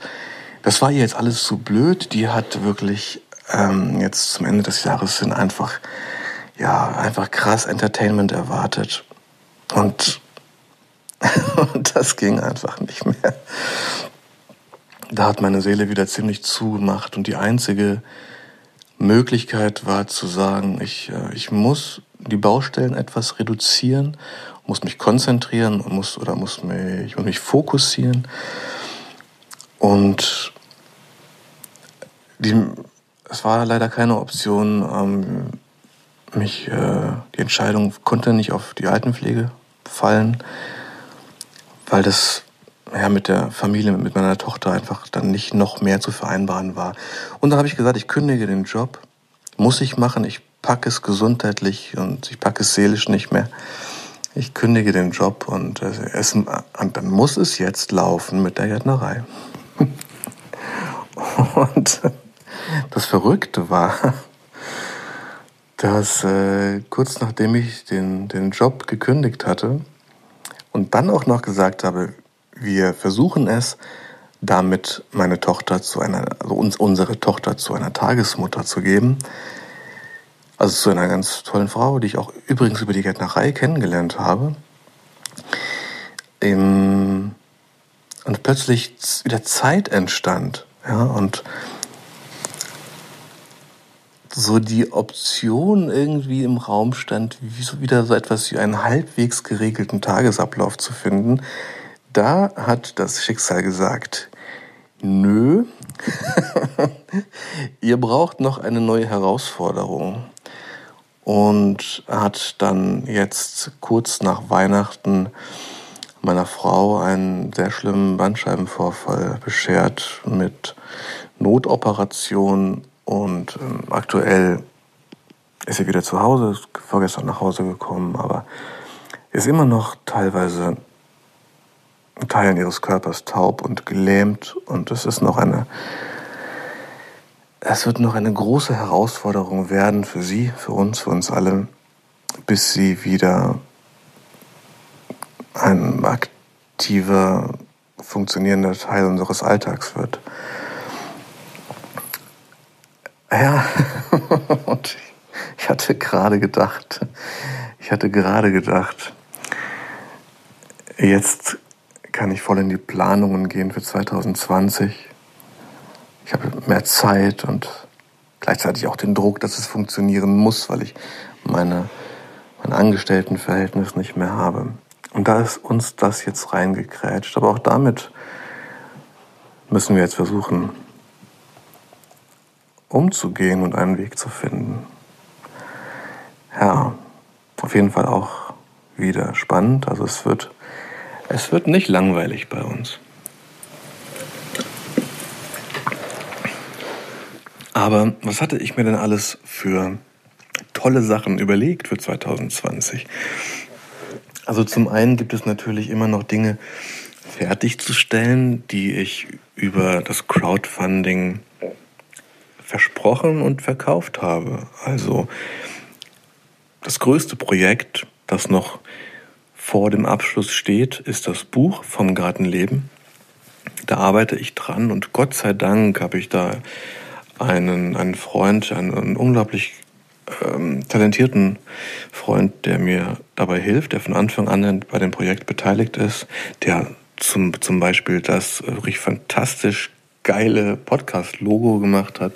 Das war ihr jetzt alles zu blöd. Die hat wirklich ähm, jetzt zum Ende des Jahres hin einfach, ja, einfach krass Entertainment erwartet. Und, [laughs] und das ging einfach nicht mehr da hat meine Seele wieder ziemlich zugemacht und die einzige Möglichkeit war zu sagen, ich, äh, ich muss die Baustellen etwas reduzieren, muss mich konzentrieren muss, oder muss mich, muss mich fokussieren. Und die, es war leider keine Option, ähm, mich, äh, die Entscheidung konnte nicht auf die Altenpflege fallen, weil das ja, mit der Familie, mit meiner Tochter einfach dann nicht noch mehr zu vereinbaren war. Und dann habe ich gesagt, ich kündige den Job. Muss ich machen. Ich packe es gesundheitlich und ich packe es seelisch nicht mehr. Ich kündige den Job und, äh, es, und dann muss es jetzt laufen mit der Gärtnerei. [laughs] und das Verrückte war, dass äh, kurz nachdem ich den, den Job gekündigt hatte und dann auch noch gesagt habe, wir versuchen es, damit meine Tochter zu einer, also uns, unsere Tochter zu einer Tagesmutter zu geben. Also zu einer ganz tollen Frau, die ich auch übrigens über die Gärtnerei kennengelernt habe. und plötzlich wieder Zeit entstand. Ja, und so die Option irgendwie im Raum stand, wieder so etwas wie einen halbwegs geregelten Tagesablauf zu finden, da hat das Schicksal gesagt, nö, [laughs] ihr braucht noch eine neue Herausforderung. Und hat dann jetzt kurz nach Weihnachten meiner Frau einen sehr schlimmen Bandscheibenvorfall beschert mit Notoperation und ähm, aktuell ist sie wieder zu Hause, ist vorgestern nach Hause gekommen, aber ist immer noch teilweise Teilen ihres Körpers taub und gelähmt und es ist noch eine es wird noch eine große Herausforderung werden für sie, für uns, für uns alle, bis sie wieder ein aktiver, funktionierender Teil unseres Alltags wird. Ja, [laughs] und ich hatte gerade gedacht, ich hatte gerade gedacht, jetzt kann ich voll in die Planungen gehen für 2020. Ich habe mehr Zeit und gleichzeitig auch den Druck, dass es funktionieren muss, weil ich meine, mein Angestelltenverhältnis nicht mehr habe. Und da ist uns das jetzt reingekrätscht. Aber auch damit müssen wir jetzt versuchen, umzugehen und einen Weg zu finden. Ja, auf jeden Fall auch wieder spannend. Also es wird es wird nicht langweilig bei uns. Aber was hatte ich mir denn alles für tolle Sachen überlegt für 2020? Also zum einen gibt es natürlich immer noch Dinge fertigzustellen, die ich über das Crowdfunding versprochen und verkauft habe. Also das größte Projekt, das noch vor dem Abschluss steht, ist das Buch vom Gartenleben. Da arbeite ich dran und Gott sei Dank habe ich da einen, einen Freund, einen, einen unglaublich ähm, talentierten Freund, der mir dabei hilft, der von Anfang an bei dem Projekt beteiligt ist, der zum, zum Beispiel das wirklich fantastisch geile Podcast-Logo gemacht hat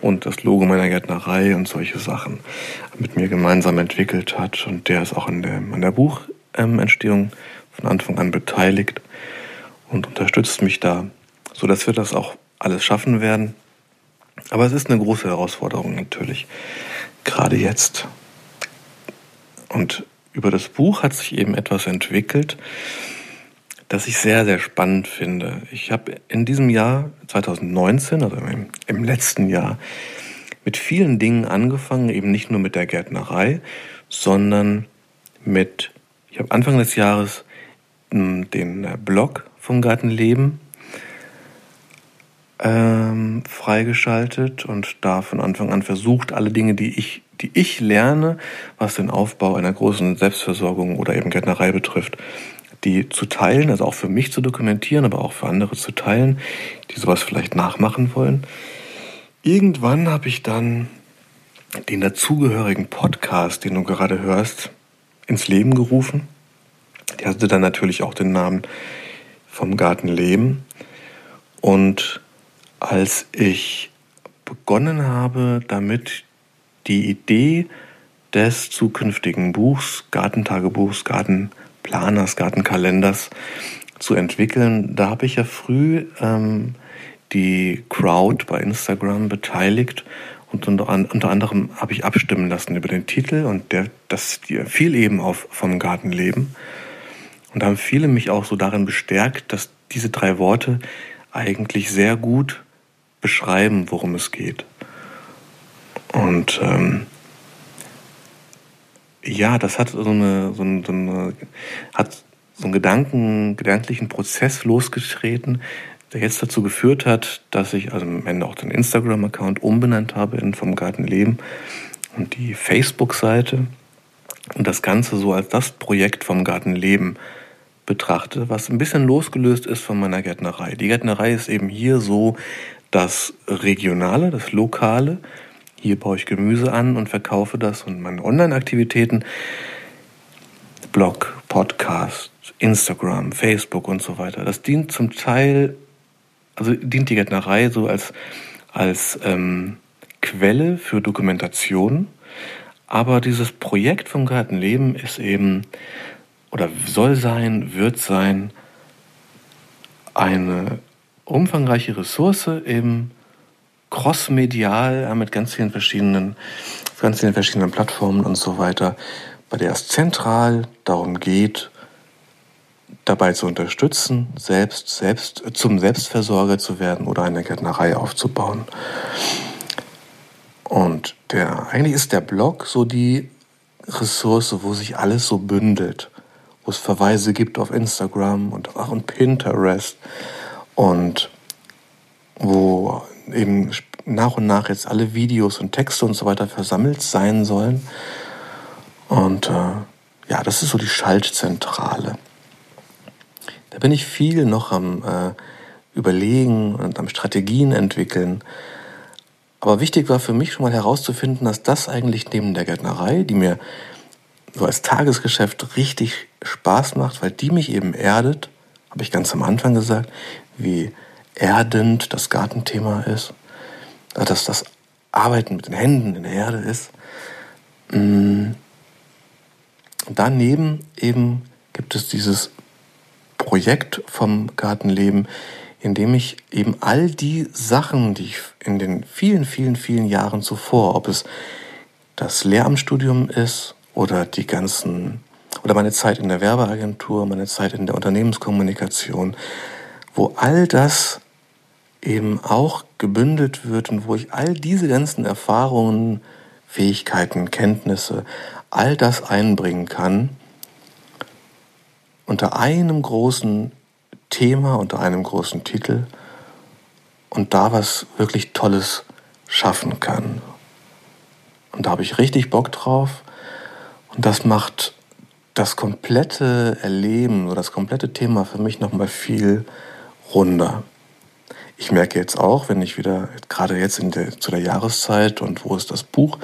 und das Logo meiner Gärtnerei und solche Sachen mit mir gemeinsam entwickelt hat. Und der ist auch in der, an der Buch, Entstehung von Anfang an beteiligt und unterstützt mich da, sodass wir das auch alles schaffen werden. Aber es ist eine große Herausforderung natürlich, gerade jetzt. Und über das Buch hat sich eben etwas entwickelt, das ich sehr, sehr spannend finde. Ich habe in diesem Jahr 2019, also im, im letzten Jahr, mit vielen Dingen angefangen, eben nicht nur mit der Gärtnerei, sondern mit ich habe Anfang des Jahres hm, den äh, Blog vom Gartenleben ähm, freigeschaltet und da von Anfang an versucht, alle Dinge, die ich, die ich lerne, was den Aufbau einer großen Selbstversorgung oder eben Gärtnerei betrifft, die zu teilen, also auch für mich zu dokumentieren, aber auch für andere zu teilen, die sowas vielleicht nachmachen wollen. Irgendwann habe ich dann den dazugehörigen Podcast, den du gerade hörst, ins Leben gerufen. Der hatte dann natürlich auch den Namen vom Garten Leben. Und als ich begonnen habe, damit die Idee des zukünftigen Buchs, Gartentagebuchs, Gartenplaners, Gartenkalenders zu entwickeln, da habe ich ja früh ähm, die Crowd bei Instagram beteiligt und unter, unter anderem habe ich abstimmen lassen über den Titel und der, das fiel eben auf vom Gartenleben. Und da haben viele mich auch so darin bestärkt, dass diese drei Worte eigentlich sehr gut beschreiben, worum es geht. Und ähm, ja, das hat so eine, so eine, so eine hat so einen Gedanken, gedanklichen Prozess losgetreten, der jetzt dazu geführt hat, dass ich also am Ende auch den Instagram-Account umbenannt habe in Vom Garten Leben und die Facebook-Seite und das Ganze so als das Projekt vom Garten Leben betrachte, was ein bisschen losgelöst ist von meiner Gärtnerei. Die Gärtnerei ist eben hier so das Regionale, das Lokale. Hier baue ich Gemüse an und verkaufe das und meine Online-Aktivitäten, Blog, Podcast, Instagram, Facebook und so weiter. Das dient zum Teil also dient die Gärtnerei so als, als ähm, Quelle für Dokumentation. Aber dieses Projekt vom Gartenleben ist eben oder soll sein, wird sein, eine umfangreiche Ressource eben crossmedial ja, mit ganz vielen verschiedenen, ganz vielen verschiedenen Plattformen und so weiter, bei der es zentral darum geht, dabei zu unterstützen, selbst, selbst zum Selbstversorger zu werden oder eine Gärtnerei aufzubauen. Und der, eigentlich ist der Blog so die Ressource, wo sich alles so bündelt, wo es Verweise gibt auf Instagram und auch und Pinterest und wo eben nach und nach jetzt alle Videos und Texte und so weiter versammelt sein sollen. Und äh, ja, das ist so die Schaltzentrale. Da bin ich viel noch am äh, Überlegen und am Strategien entwickeln. Aber wichtig war für mich schon mal herauszufinden, dass das eigentlich neben der Gärtnerei, die mir so als Tagesgeschäft richtig Spaß macht, weil die mich eben erdet, habe ich ganz am Anfang gesagt, wie erdend das Gartenthema ist, dass das Arbeiten mit den Händen in der Erde ist. Mm. Und daneben eben gibt es dieses Projekt vom Gartenleben, in dem ich eben all die Sachen, die ich in den vielen, vielen, vielen Jahren zuvor, ob es das Lehramtsstudium ist oder die ganzen, oder meine Zeit in der Werbeagentur, meine Zeit in der Unternehmenskommunikation, wo all das eben auch gebündelt wird und wo ich all diese ganzen Erfahrungen, Fähigkeiten, Kenntnisse, all das einbringen kann, unter einem großen Thema, unter einem großen Titel und da was wirklich Tolles schaffen kann. Und da habe ich richtig Bock drauf und das macht das komplette Erleben oder das komplette Thema für mich nochmal viel runder. Ich merke jetzt auch, wenn ich wieder, gerade jetzt der, zu der Jahreszeit und wo es das Buch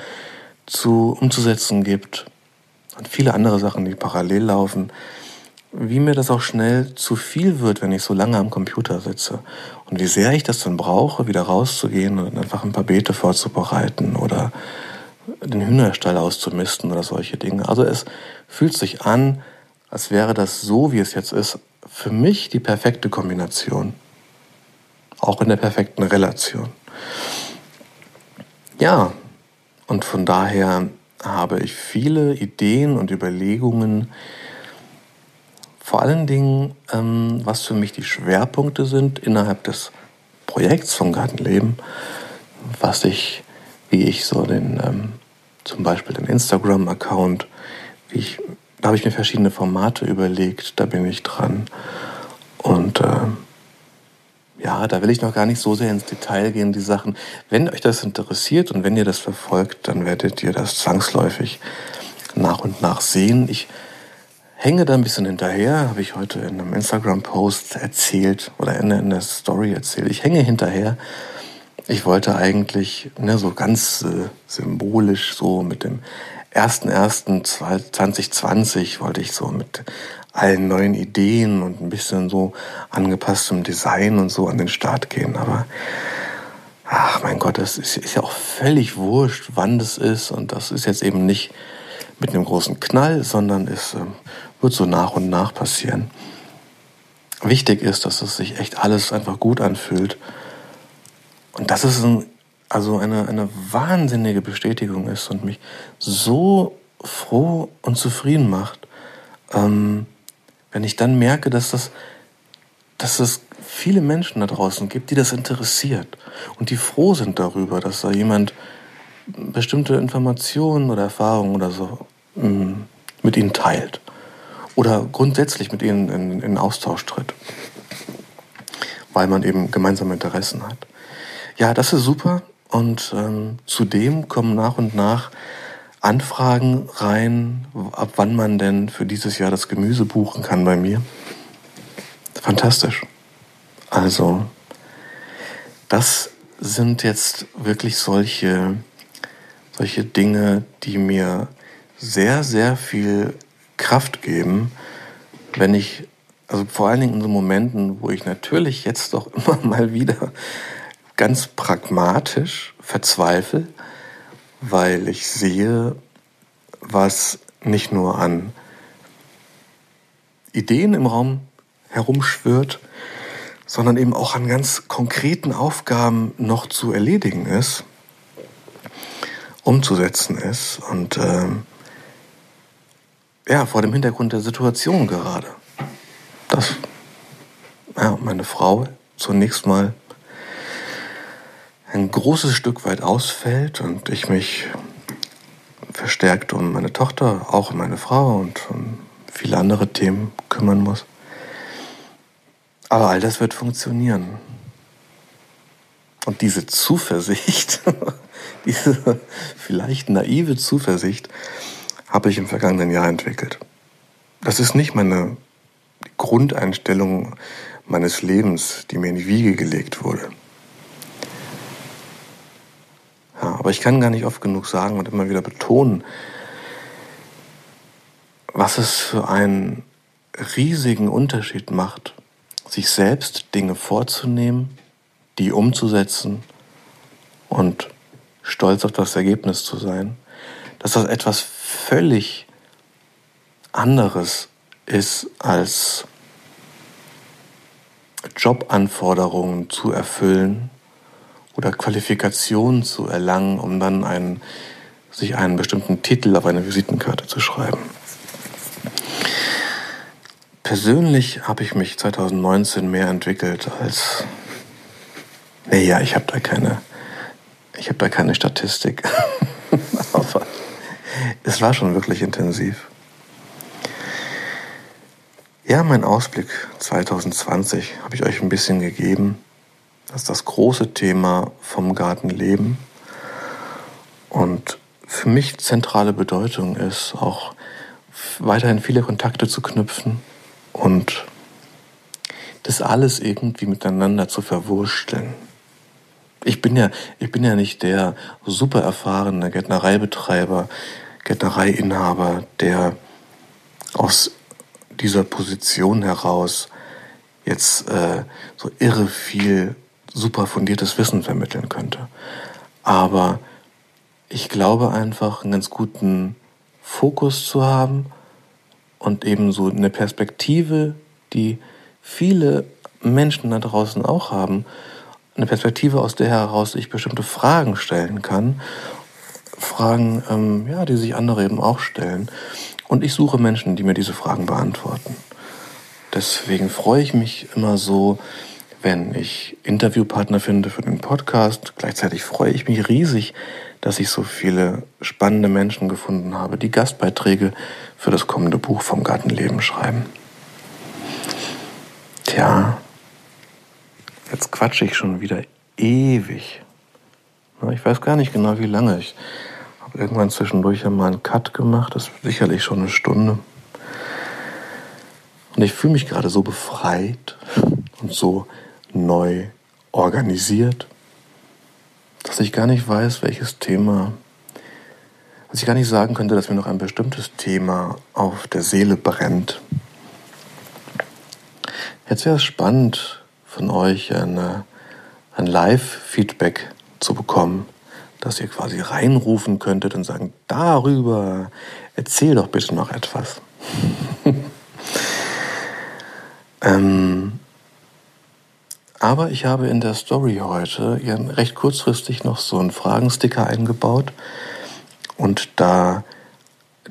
zu, umzusetzen gibt und viele andere Sachen, die parallel laufen, wie mir das auch schnell zu viel wird, wenn ich so lange am Computer sitze. Und wie sehr ich das dann brauche, wieder rauszugehen und einfach ein paar Beete vorzubereiten oder den Hühnerstall auszumisten oder solche Dinge. Also es fühlt sich an, als wäre das so, wie es jetzt ist, für mich die perfekte Kombination. Auch in der perfekten Relation. Ja, und von daher habe ich viele Ideen und Überlegungen, vor allen Dingen, ähm, was für mich die Schwerpunkte sind innerhalb des Projekts vom Gartenleben, was ich, wie ich so den, ähm, zum Beispiel den Instagram-Account, wie ich, da habe ich mir verschiedene Formate überlegt, da bin ich dran. Und äh, ja, da will ich noch gar nicht so sehr ins Detail gehen, die Sachen. Wenn euch das interessiert und wenn ihr das verfolgt, dann werdet ihr das zwangsläufig nach und nach sehen. Ich hänge da ein bisschen hinterher, habe ich heute in einem Instagram-Post erzählt oder in, in der Story erzählt. Ich hänge hinterher. Ich wollte eigentlich ne, so ganz äh, symbolisch so mit dem 1.1.2020 wollte ich so mit allen neuen Ideen und ein bisschen so angepasstem Design und so an den Start gehen. Aber ach mein Gott, das ist, ist ja auch völlig wurscht, wann das ist. Und das ist jetzt eben nicht mit einem großen Knall, sondern es äh, wird so nach und nach passieren. Wichtig ist, dass es sich echt alles einfach gut anfühlt. Und dass es ein, also eine, eine wahnsinnige Bestätigung ist und mich so froh und zufrieden macht, ähm, wenn ich dann merke, dass das, dass es viele Menschen da draußen gibt, die das interessiert und die froh sind darüber, dass da jemand bestimmte Informationen oder Erfahrungen oder so mm, mit ihnen teilt oder grundsätzlich mit ihnen in, in Austausch tritt, weil man eben gemeinsame Interessen hat. Ja, das ist super und ähm, zudem kommen nach und nach Anfragen rein, ab wann man denn für dieses Jahr das Gemüse buchen kann bei mir. Fantastisch. Also, das sind jetzt wirklich solche, solche Dinge, die mir sehr, sehr viel Kraft geben, wenn ich, also vor allen Dingen in so Momenten, wo ich natürlich jetzt doch [laughs] immer mal wieder ganz pragmatisch verzweifle, weil ich sehe, was nicht nur an Ideen im Raum herumschwirrt, sondern eben auch an ganz konkreten Aufgaben noch zu erledigen ist, umzusetzen ist. Und ähm, ja, vor dem Hintergrund der Situation gerade. Dass ja, meine Frau zunächst mal ein großes Stück weit ausfällt und ich mich verstärkt um meine Tochter, auch um meine Frau und um viele andere Themen kümmern muss. Aber all das wird funktionieren. Und diese Zuversicht, [laughs] diese [laughs] vielleicht naive Zuversicht, habe ich im vergangenen Jahr entwickelt. Das ist nicht meine Grundeinstellung meines Lebens, die mir in die Wiege gelegt wurde. Ja, aber ich kann gar nicht oft genug sagen und immer wieder betonen, was es für einen riesigen Unterschied macht, sich selbst Dinge vorzunehmen, die umzusetzen und stolz auf das Ergebnis zu sein, dass das etwas völlig anderes ist als Jobanforderungen zu erfüllen oder Qualifikationen zu erlangen, um dann einen, sich einen bestimmten Titel auf eine Visitenkarte zu schreiben. Persönlich habe ich mich 2019 mehr entwickelt als. Naja, ich habe da keine. Ich habe da keine Statistik. [laughs] Aber es war schon wirklich intensiv. Ja, mein Ausblick 2020 habe ich euch ein bisschen gegeben. Das ist das große Thema vom Gartenleben. Und für mich zentrale Bedeutung ist auch weiterhin viele Kontakte zu knüpfen und das alles irgendwie miteinander zu verwursteln. Ich bin ja, ich bin ja nicht der super erfahrene Gärtnereibetreiber, Gärtnereiinhaber, der aus dieser Position heraus jetzt äh, so irre viel super fundiertes Wissen vermitteln könnte. Aber ich glaube einfach, einen ganz guten Fokus zu haben und eben so eine Perspektive, die viele Menschen da draußen auch haben, eine Perspektive, aus der heraus ich bestimmte Fragen stellen kann. Fragen, ähm, ja, die sich andere eben auch stellen. Und ich suche Menschen, die mir diese Fragen beantworten. Deswegen freue ich mich immer so, wenn ich Interviewpartner finde für den Podcast. Gleichzeitig freue ich mich riesig, dass ich so viele spannende Menschen gefunden habe, die Gastbeiträge für das kommende Buch vom Gartenleben schreiben. Tja, Jetzt quatsche ich schon wieder ewig. Ich weiß gar nicht genau, wie lange. Ich habe irgendwann zwischendurch einmal einen Cut gemacht. Das ist sicherlich schon eine Stunde. Und ich fühle mich gerade so befreit und so neu organisiert, dass ich gar nicht weiß, welches Thema, dass ich gar nicht sagen könnte, dass mir noch ein bestimmtes Thema auf der Seele brennt. Jetzt wäre es spannend, von euch eine, ein Live-Feedback zu bekommen, dass ihr quasi reinrufen könntet und sagen, darüber erzähl doch bitte noch etwas. [laughs] ähm, aber ich habe in der Story heute recht kurzfristig noch so einen Fragensticker eingebaut und da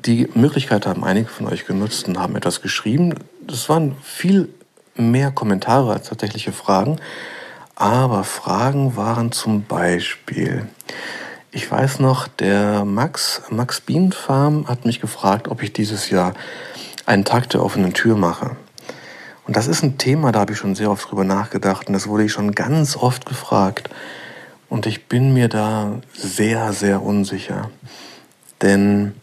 die Möglichkeit haben einige von euch genutzt und haben etwas geschrieben. Das waren viel mehr Kommentare als tatsächliche Fragen. Aber Fragen waren zum Beispiel, ich weiß noch, der Max, Max Bienenfarm hat mich gefragt, ob ich dieses Jahr einen Tag der offenen Tür mache. Und das ist ein Thema, da habe ich schon sehr oft drüber nachgedacht und das wurde ich schon ganz oft gefragt. Und ich bin mir da sehr, sehr unsicher. Denn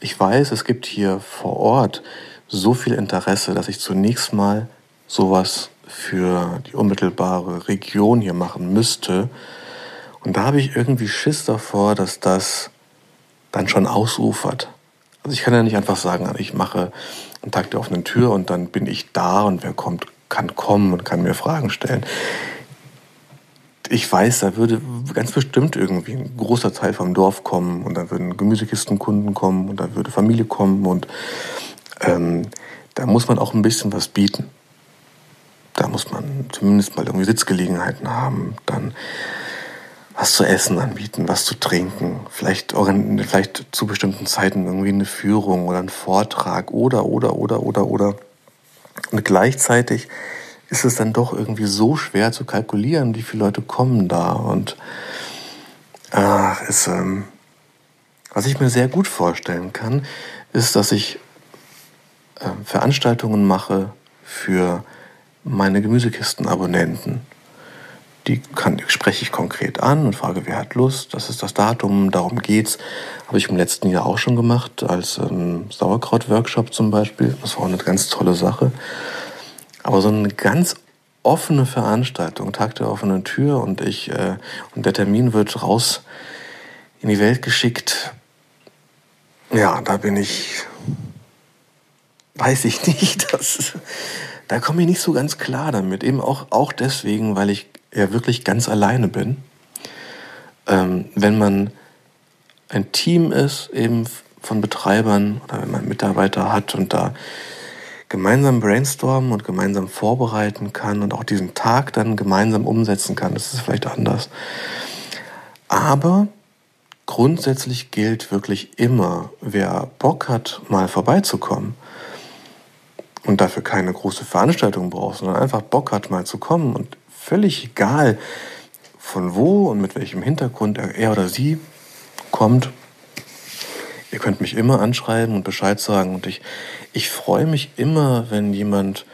ich weiß, es gibt hier vor Ort so viel Interesse, dass ich zunächst mal sowas für die unmittelbare Region hier machen müsste. Und da habe ich irgendwie Schiss davor, dass das dann schon ausufert. Also ich kann ja nicht einfach sagen, ich mache einen Tag der offenen Tür und dann bin ich da und wer kommt, kann kommen und kann mir Fragen stellen. Ich weiß, da würde ganz bestimmt irgendwie ein großer Teil vom Dorf kommen und da würden Gemüsekistenkunden kommen und da würde Familie kommen und ähm, da muss man auch ein bisschen was bieten. Da muss man zumindest mal irgendwie Sitzgelegenheiten haben, dann was zu essen anbieten, was zu trinken, vielleicht, vielleicht zu bestimmten Zeiten irgendwie eine Führung oder ein Vortrag oder, oder, oder, oder, oder. Und gleichzeitig ist es dann doch irgendwie so schwer zu kalkulieren, wie viele Leute kommen da. Und ach, ist, ähm, was ich mir sehr gut vorstellen kann, ist, dass ich äh, Veranstaltungen mache für meine Gemüsekistenabonnenten. Die kann, spreche ich konkret an und frage, wer hat Lust, das ist das Datum, darum geht's. Habe ich im letzten Jahr auch schon gemacht, als ähm, Sauerkraut-Workshop zum Beispiel. Das war eine ganz tolle Sache. Aber so eine ganz offene Veranstaltung, Tag der offenen Tür und ich, äh, und der Termin wird raus in die Welt geschickt. Ja, da bin ich, weiß ich [laughs] nicht, das, da komme ich nicht so ganz klar damit. Eben auch, auch deswegen, weil ich ja wirklich ganz alleine bin. Ähm, wenn man ein Team ist, eben von Betreibern oder wenn man Mitarbeiter hat und da gemeinsam brainstormen und gemeinsam vorbereiten kann und auch diesen Tag dann gemeinsam umsetzen kann, das ist vielleicht anders. Aber grundsätzlich gilt wirklich immer, wer Bock hat, mal vorbeizukommen, und dafür keine große Veranstaltung braucht, sondern einfach Bock hat, mal zu kommen und völlig egal, von wo und mit welchem Hintergrund er oder sie kommt, ihr könnt mich immer anschreiben und Bescheid sagen. Und ich, ich freue mich immer, wenn jemand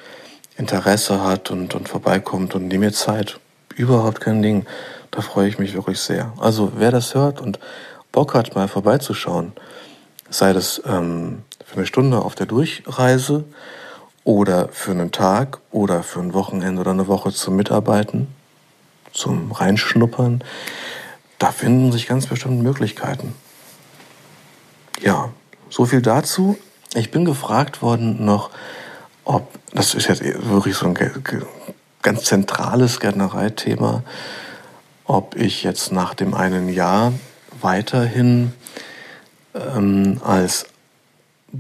Interesse hat und, und vorbeikommt und nimmt mir Zeit. Überhaupt kein Ding. Da freue ich mich wirklich sehr. Also wer das hört und Bock hat, mal vorbeizuschauen, sei das ähm, für eine Stunde auf der Durchreise oder für einen Tag oder für ein Wochenende oder eine Woche zum Mitarbeiten, zum Reinschnuppern. Da finden sich ganz bestimmte Möglichkeiten. Ja, so viel dazu. Ich bin gefragt worden noch, ob, das ist jetzt wirklich so ein ganz zentrales Gärtnereithema, ob ich jetzt nach dem einen Jahr weiterhin ähm, als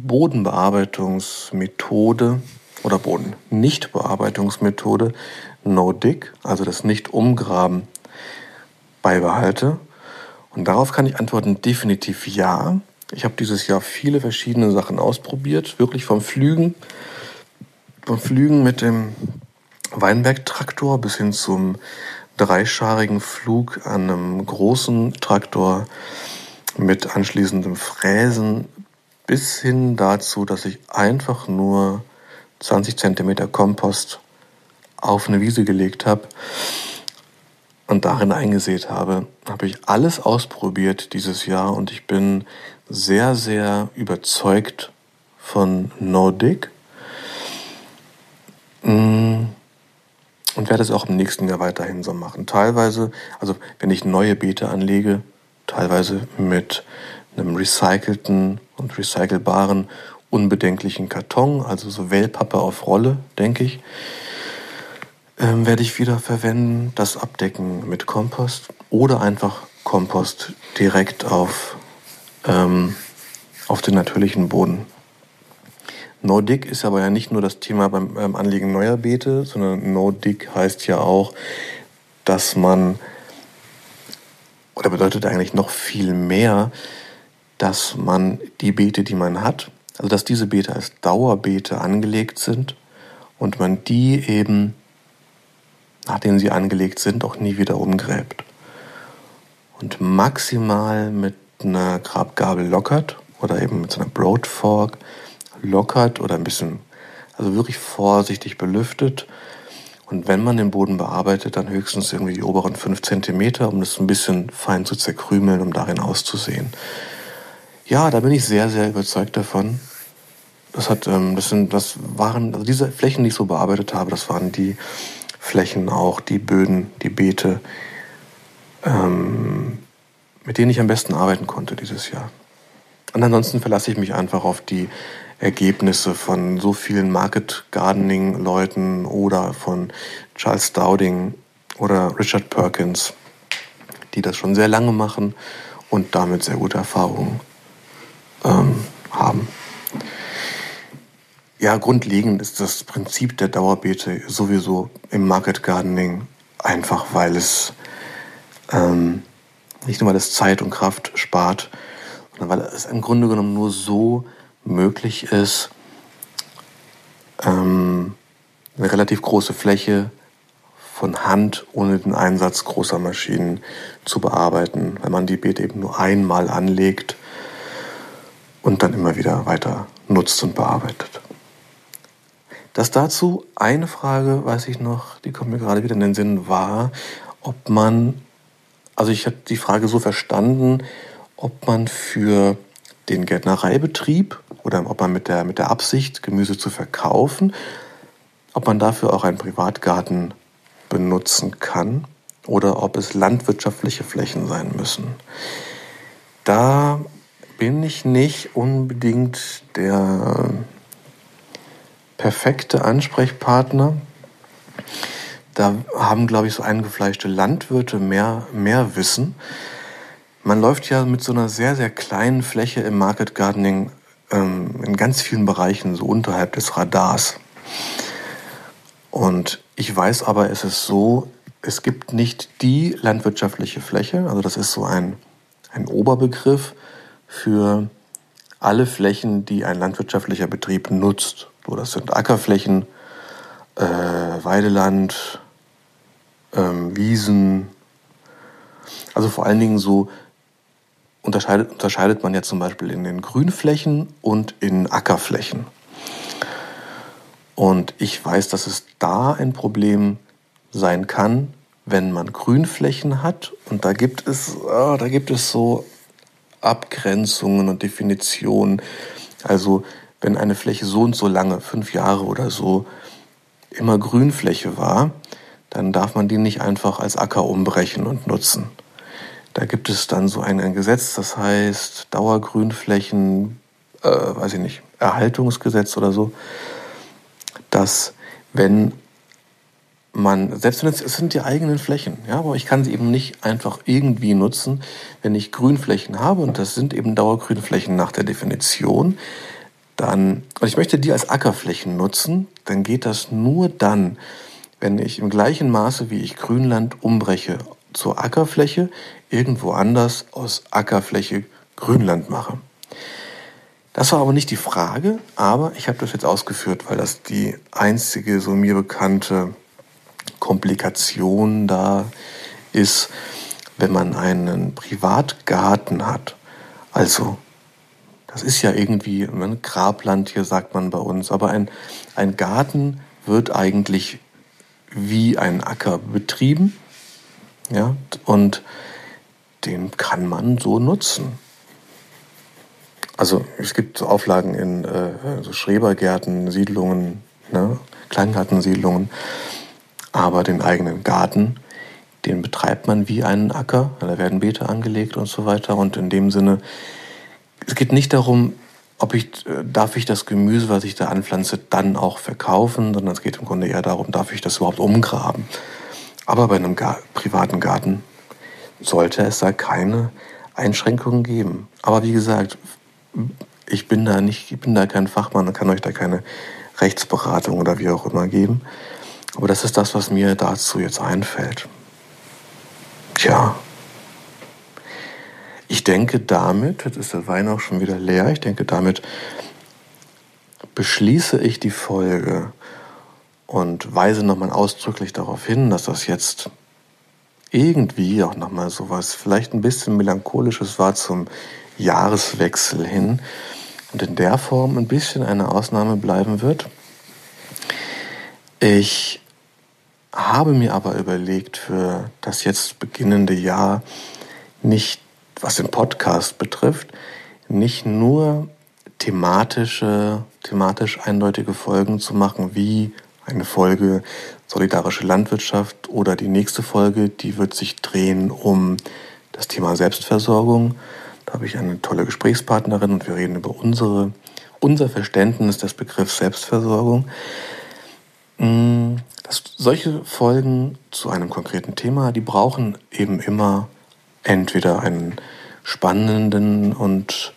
Bodenbearbeitungsmethode oder Bodennichtbearbeitungsmethode No-Dig, also das Nicht-Umgraben, beibehalte? Und darauf kann ich antworten definitiv ja. Ich habe dieses Jahr viele verschiedene Sachen ausprobiert, wirklich vom Flügen, vom Flügen mit dem Weinberg-Traktor bis hin zum dreischarigen Flug an einem großen Traktor mit anschließendem Fräsen bis hin dazu, dass ich einfach nur 20 cm Kompost auf eine Wiese gelegt habe und darin eingesät habe, habe ich alles ausprobiert dieses Jahr und ich bin sehr, sehr überzeugt von Nordic. Mm. Und werde es auch im nächsten Jahr weiterhin so machen. Teilweise, also wenn ich neue Beete anlege, teilweise mit einem recycelten und recycelbaren, unbedenklichen Karton, also so Wellpappe auf Rolle, denke ich ähm, werde ich wieder verwenden. Das abdecken mit Kompost oder einfach Kompost direkt auf, ähm, auf den natürlichen Boden. No-Dig ist aber ja nicht nur das Thema beim, beim Anlegen neuer Beete, sondern No-Dig heißt ja auch, dass man, oder bedeutet eigentlich noch viel mehr, dass man die Beete, die man hat, also dass diese Beete als Dauerbeete angelegt sind und man die eben nachdem sie angelegt sind, auch nie wieder umgräbt. Und maximal mit einer Grabgabel lockert oder eben mit so einer Broad Fork lockert oder ein bisschen, also wirklich vorsichtig belüftet. Und wenn man den Boden bearbeitet, dann höchstens irgendwie die oberen fünf Zentimeter, um das ein bisschen fein zu zerkrümeln, um darin auszusehen. Ja, da bin ich sehr, sehr überzeugt davon. Das hat, ähm, das sind, das waren, also diese Flächen, die ich so bearbeitet habe, das waren die, Flächen auch, die Böden, die Beete, ähm, mit denen ich am besten arbeiten konnte dieses Jahr. Und ansonsten verlasse ich mich einfach auf die Ergebnisse von so vielen Market Gardening Leuten oder von Charles Dowding oder Richard Perkins, die das schon sehr lange machen und damit sehr gute Erfahrungen ähm, haben. Ja, grundlegend ist das Prinzip der Dauerbeete sowieso im Market Gardening einfach, weil es ähm, nicht nur weil es Zeit und Kraft spart, sondern weil es im Grunde genommen nur so möglich ist, ähm, eine relativ große Fläche von Hand ohne den Einsatz großer Maschinen zu bearbeiten, wenn man die Beete eben nur einmal anlegt und dann immer wieder weiter nutzt und bearbeitet. Das dazu eine Frage, weiß ich noch, die kommt mir gerade wieder in den Sinn, war, ob man, also ich habe die Frage so verstanden, ob man für den Gärtnereibetrieb oder ob man mit der, mit der Absicht, Gemüse zu verkaufen, ob man dafür auch einen Privatgarten benutzen kann oder ob es landwirtschaftliche Flächen sein müssen. Da bin ich nicht unbedingt der perfekte Ansprechpartner. Da haben, glaube ich, so eingefleischte Landwirte mehr, mehr Wissen. Man läuft ja mit so einer sehr, sehr kleinen Fläche im Market Gardening ähm, in ganz vielen Bereichen so unterhalb des Radars. Und ich weiß aber, es ist so, es gibt nicht die landwirtschaftliche Fläche, also das ist so ein, ein Oberbegriff für alle Flächen, die ein landwirtschaftlicher Betrieb nutzt. So, das sind Ackerflächen, äh, Weideland, ähm, Wiesen. Also vor allen Dingen so unterscheidet, unterscheidet man ja zum Beispiel in den Grünflächen und in Ackerflächen. Und ich weiß, dass es da ein Problem sein kann, wenn man Grünflächen hat. Und da gibt es, oh, da gibt es so Abgrenzungen und Definitionen. Also wenn eine Fläche so und so lange, fünf Jahre oder so, immer Grünfläche war, dann darf man die nicht einfach als Acker umbrechen und nutzen. Da gibt es dann so ein, ein Gesetz, das heißt Dauergrünflächen, äh, weiß ich nicht, Erhaltungsgesetz oder so, dass wenn man, selbst wenn es, es sind die eigenen Flächen, ja, aber ich kann sie eben nicht einfach irgendwie nutzen, wenn ich Grünflächen habe, und das sind eben Dauergrünflächen nach der Definition, dann, und ich möchte die als Ackerflächen nutzen, dann geht das nur dann, wenn ich im gleichen Maße, wie ich Grünland umbreche zur Ackerfläche, irgendwo anders aus Ackerfläche Grünland mache. Das war aber nicht die Frage, aber ich habe das jetzt ausgeführt, weil das die einzige so mir bekannte Komplikation da ist, wenn man einen Privatgarten hat. Also das ist ja irgendwie ein Grabland hier, sagt man bei uns. Aber ein, ein Garten wird eigentlich wie ein Acker betrieben. Ja, und den kann man so nutzen. Also es gibt so Auflagen in äh, so Schrebergärten, Siedlungen, ne, Kleingartensiedlungen, aber den eigenen Garten, den betreibt man wie einen Acker, da werden Beete angelegt und so weiter. Und in dem Sinne, es geht nicht darum, ob ich, äh, darf ich das Gemüse, was ich da anpflanze, dann auch verkaufen, sondern es geht im Grunde eher darum, darf ich das überhaupt umgraben. Aber bei einem Gar privaten Garten sollte es da keine Einschränkungen geben. Aber wie gesagt, ich bin da nicht, ich bin da kein Fachmann und kann euch da keine Rechtsberatung oder wie auch immer geben. Aber das ist das, was mir dazu jetzt einfällt. Tja. Ich denke damit, jetzt ist der Wein auch schon wieder leer, ich denke damit beschließe ich die Folge und weise nochmal ausdrücklich darauf hin, dass das jetzt irgendwie auch nochmal sowas vielleicht ein bisschen melancholisches war zum Jahreswechsel hin und in der Form ein bisschen eine Ausnahme bleiben wird. Ich habe mir aber überlegt, für das jetzt beginnende Jahr nicht, was den Podcast betrifft, nicht nur thematische, thematisch eindeutige Folgen zu machen, wie eine Folge Solidarische Landwirtschaft oder die nächste Folge, die wird sich drehen um das Thema Selbstversorgung. Da habe ich eine tolle Gesprächspartnerin und wir reden über unsere, unser Verständnis des Begriffs Selbstversorgung. Mm, dass solche Folgen zu einem konkreten Thema, die brauchen eben immer entweder einen spannenden und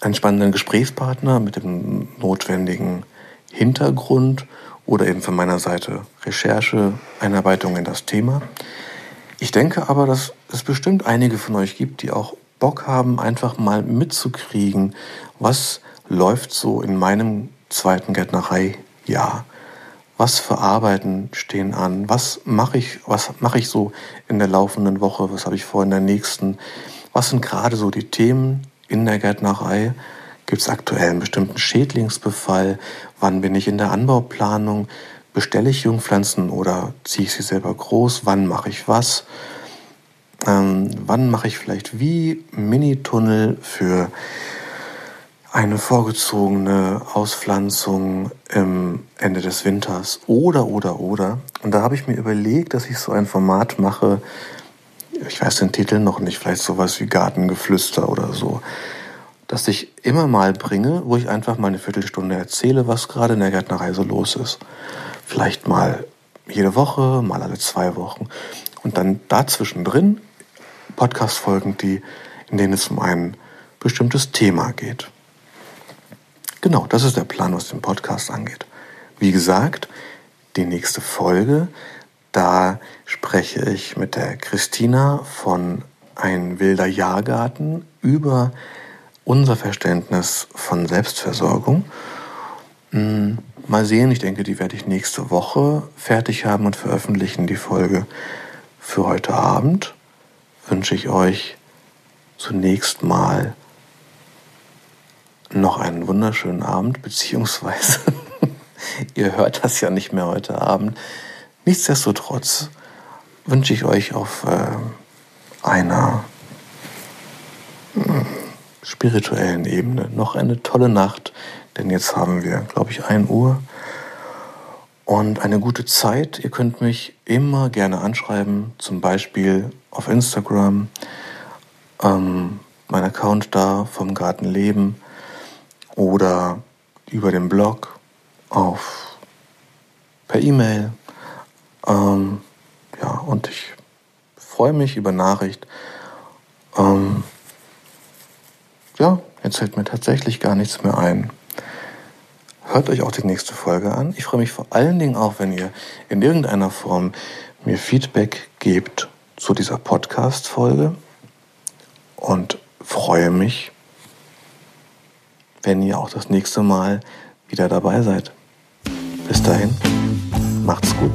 einen spannenden Gesprächspartner mit dem notwendigen Hintergrund oder eben von meiner Seite Recherche, Einarbeitung in das Thema. Ich denke aber, dass es bestimmt einige von euch gibt, die auch Bock haben, einfach mal mitzukriegen, was läuft so in meinem zweiten Gärtnerei-Jahr. Was für Arbeiten stehen an? Was mache ich, was mache ich so in der laufenden Woche? Was habe ich vor in der nächsten? Was sind gerade so die Themen in der Gärtnerei? Gibt es aktuell einen bestimmten Schädlingsbefall? Wann bin ich in der Anbauplanung? Bestelle ich Jungpflanzen oder ziehe ich sie selber groß? Wann mache ich was? Ähm, wann mache ich vielleicht wie Mini-Tunnel für eine vorgezogene Auspflanzung im Ende des Winters oder, oder, oder. Und da habe ich mir überlegt, dass ich so ein Format mache, ich weiß den Titel noch nicht, vielleicht sowas wie Gartengeflüster oder so, dass ich immer mal bringe, wo ich einfach mal eine Viertelstunde erzähle, was gerade in der Gärtnerei so los ist. Vielleicht mal jede Woche, mal alle zwei Wochen. Und dann dazwischen drin Podcast-Folgen, in denen es um ein bestimmtes Thema geht. Genau, das ist der Plan, was den Podcast angeht. Wie gesagt, die nächste Folge, da spreche ich mit der Christina von Ein wilder Jahrgarten über unser Verständnis von Selbstversorgung. Hm, mal sehen, ich denke, die werde ich nächste Woche fertig haben und veröffentlichen, die Folge für heute Abend. Wünsche ich euch zunächst mal noch einen wunderschönen Abend, beziehungsweise [laughs] ihr hört das ja nicht mehr heute Abend. Nichtsdestotrotz wünsche ich euch auf äh, einer hm, spirituellen Ebene noch eine tolle Nacht, denn jetzt haben wir, glaube ich, 1 Uhr und eine gute Zeit. Ihr könnt mich immer gerne anschreiben, zum Beispiel auf Instagram, ähm, mein Account da vom Gartenleben oder über den Blog auf per E-Mail. Ähm, ja, und ich freue mich über Nachricht. Ähm, ja, jetzt fällt mir tatsächlich gar nichts mehr ein. Hört euch auch die nächste Folge an. Ich freue mich vor allen Dingen auch, wenn ihr in irgendeiner Form mir Feedback gebt zu dieser Podcast-Folge und freue mich wenn ihr auch das nächste Mal wieder dabei seid. Bis dahin, macht's gut.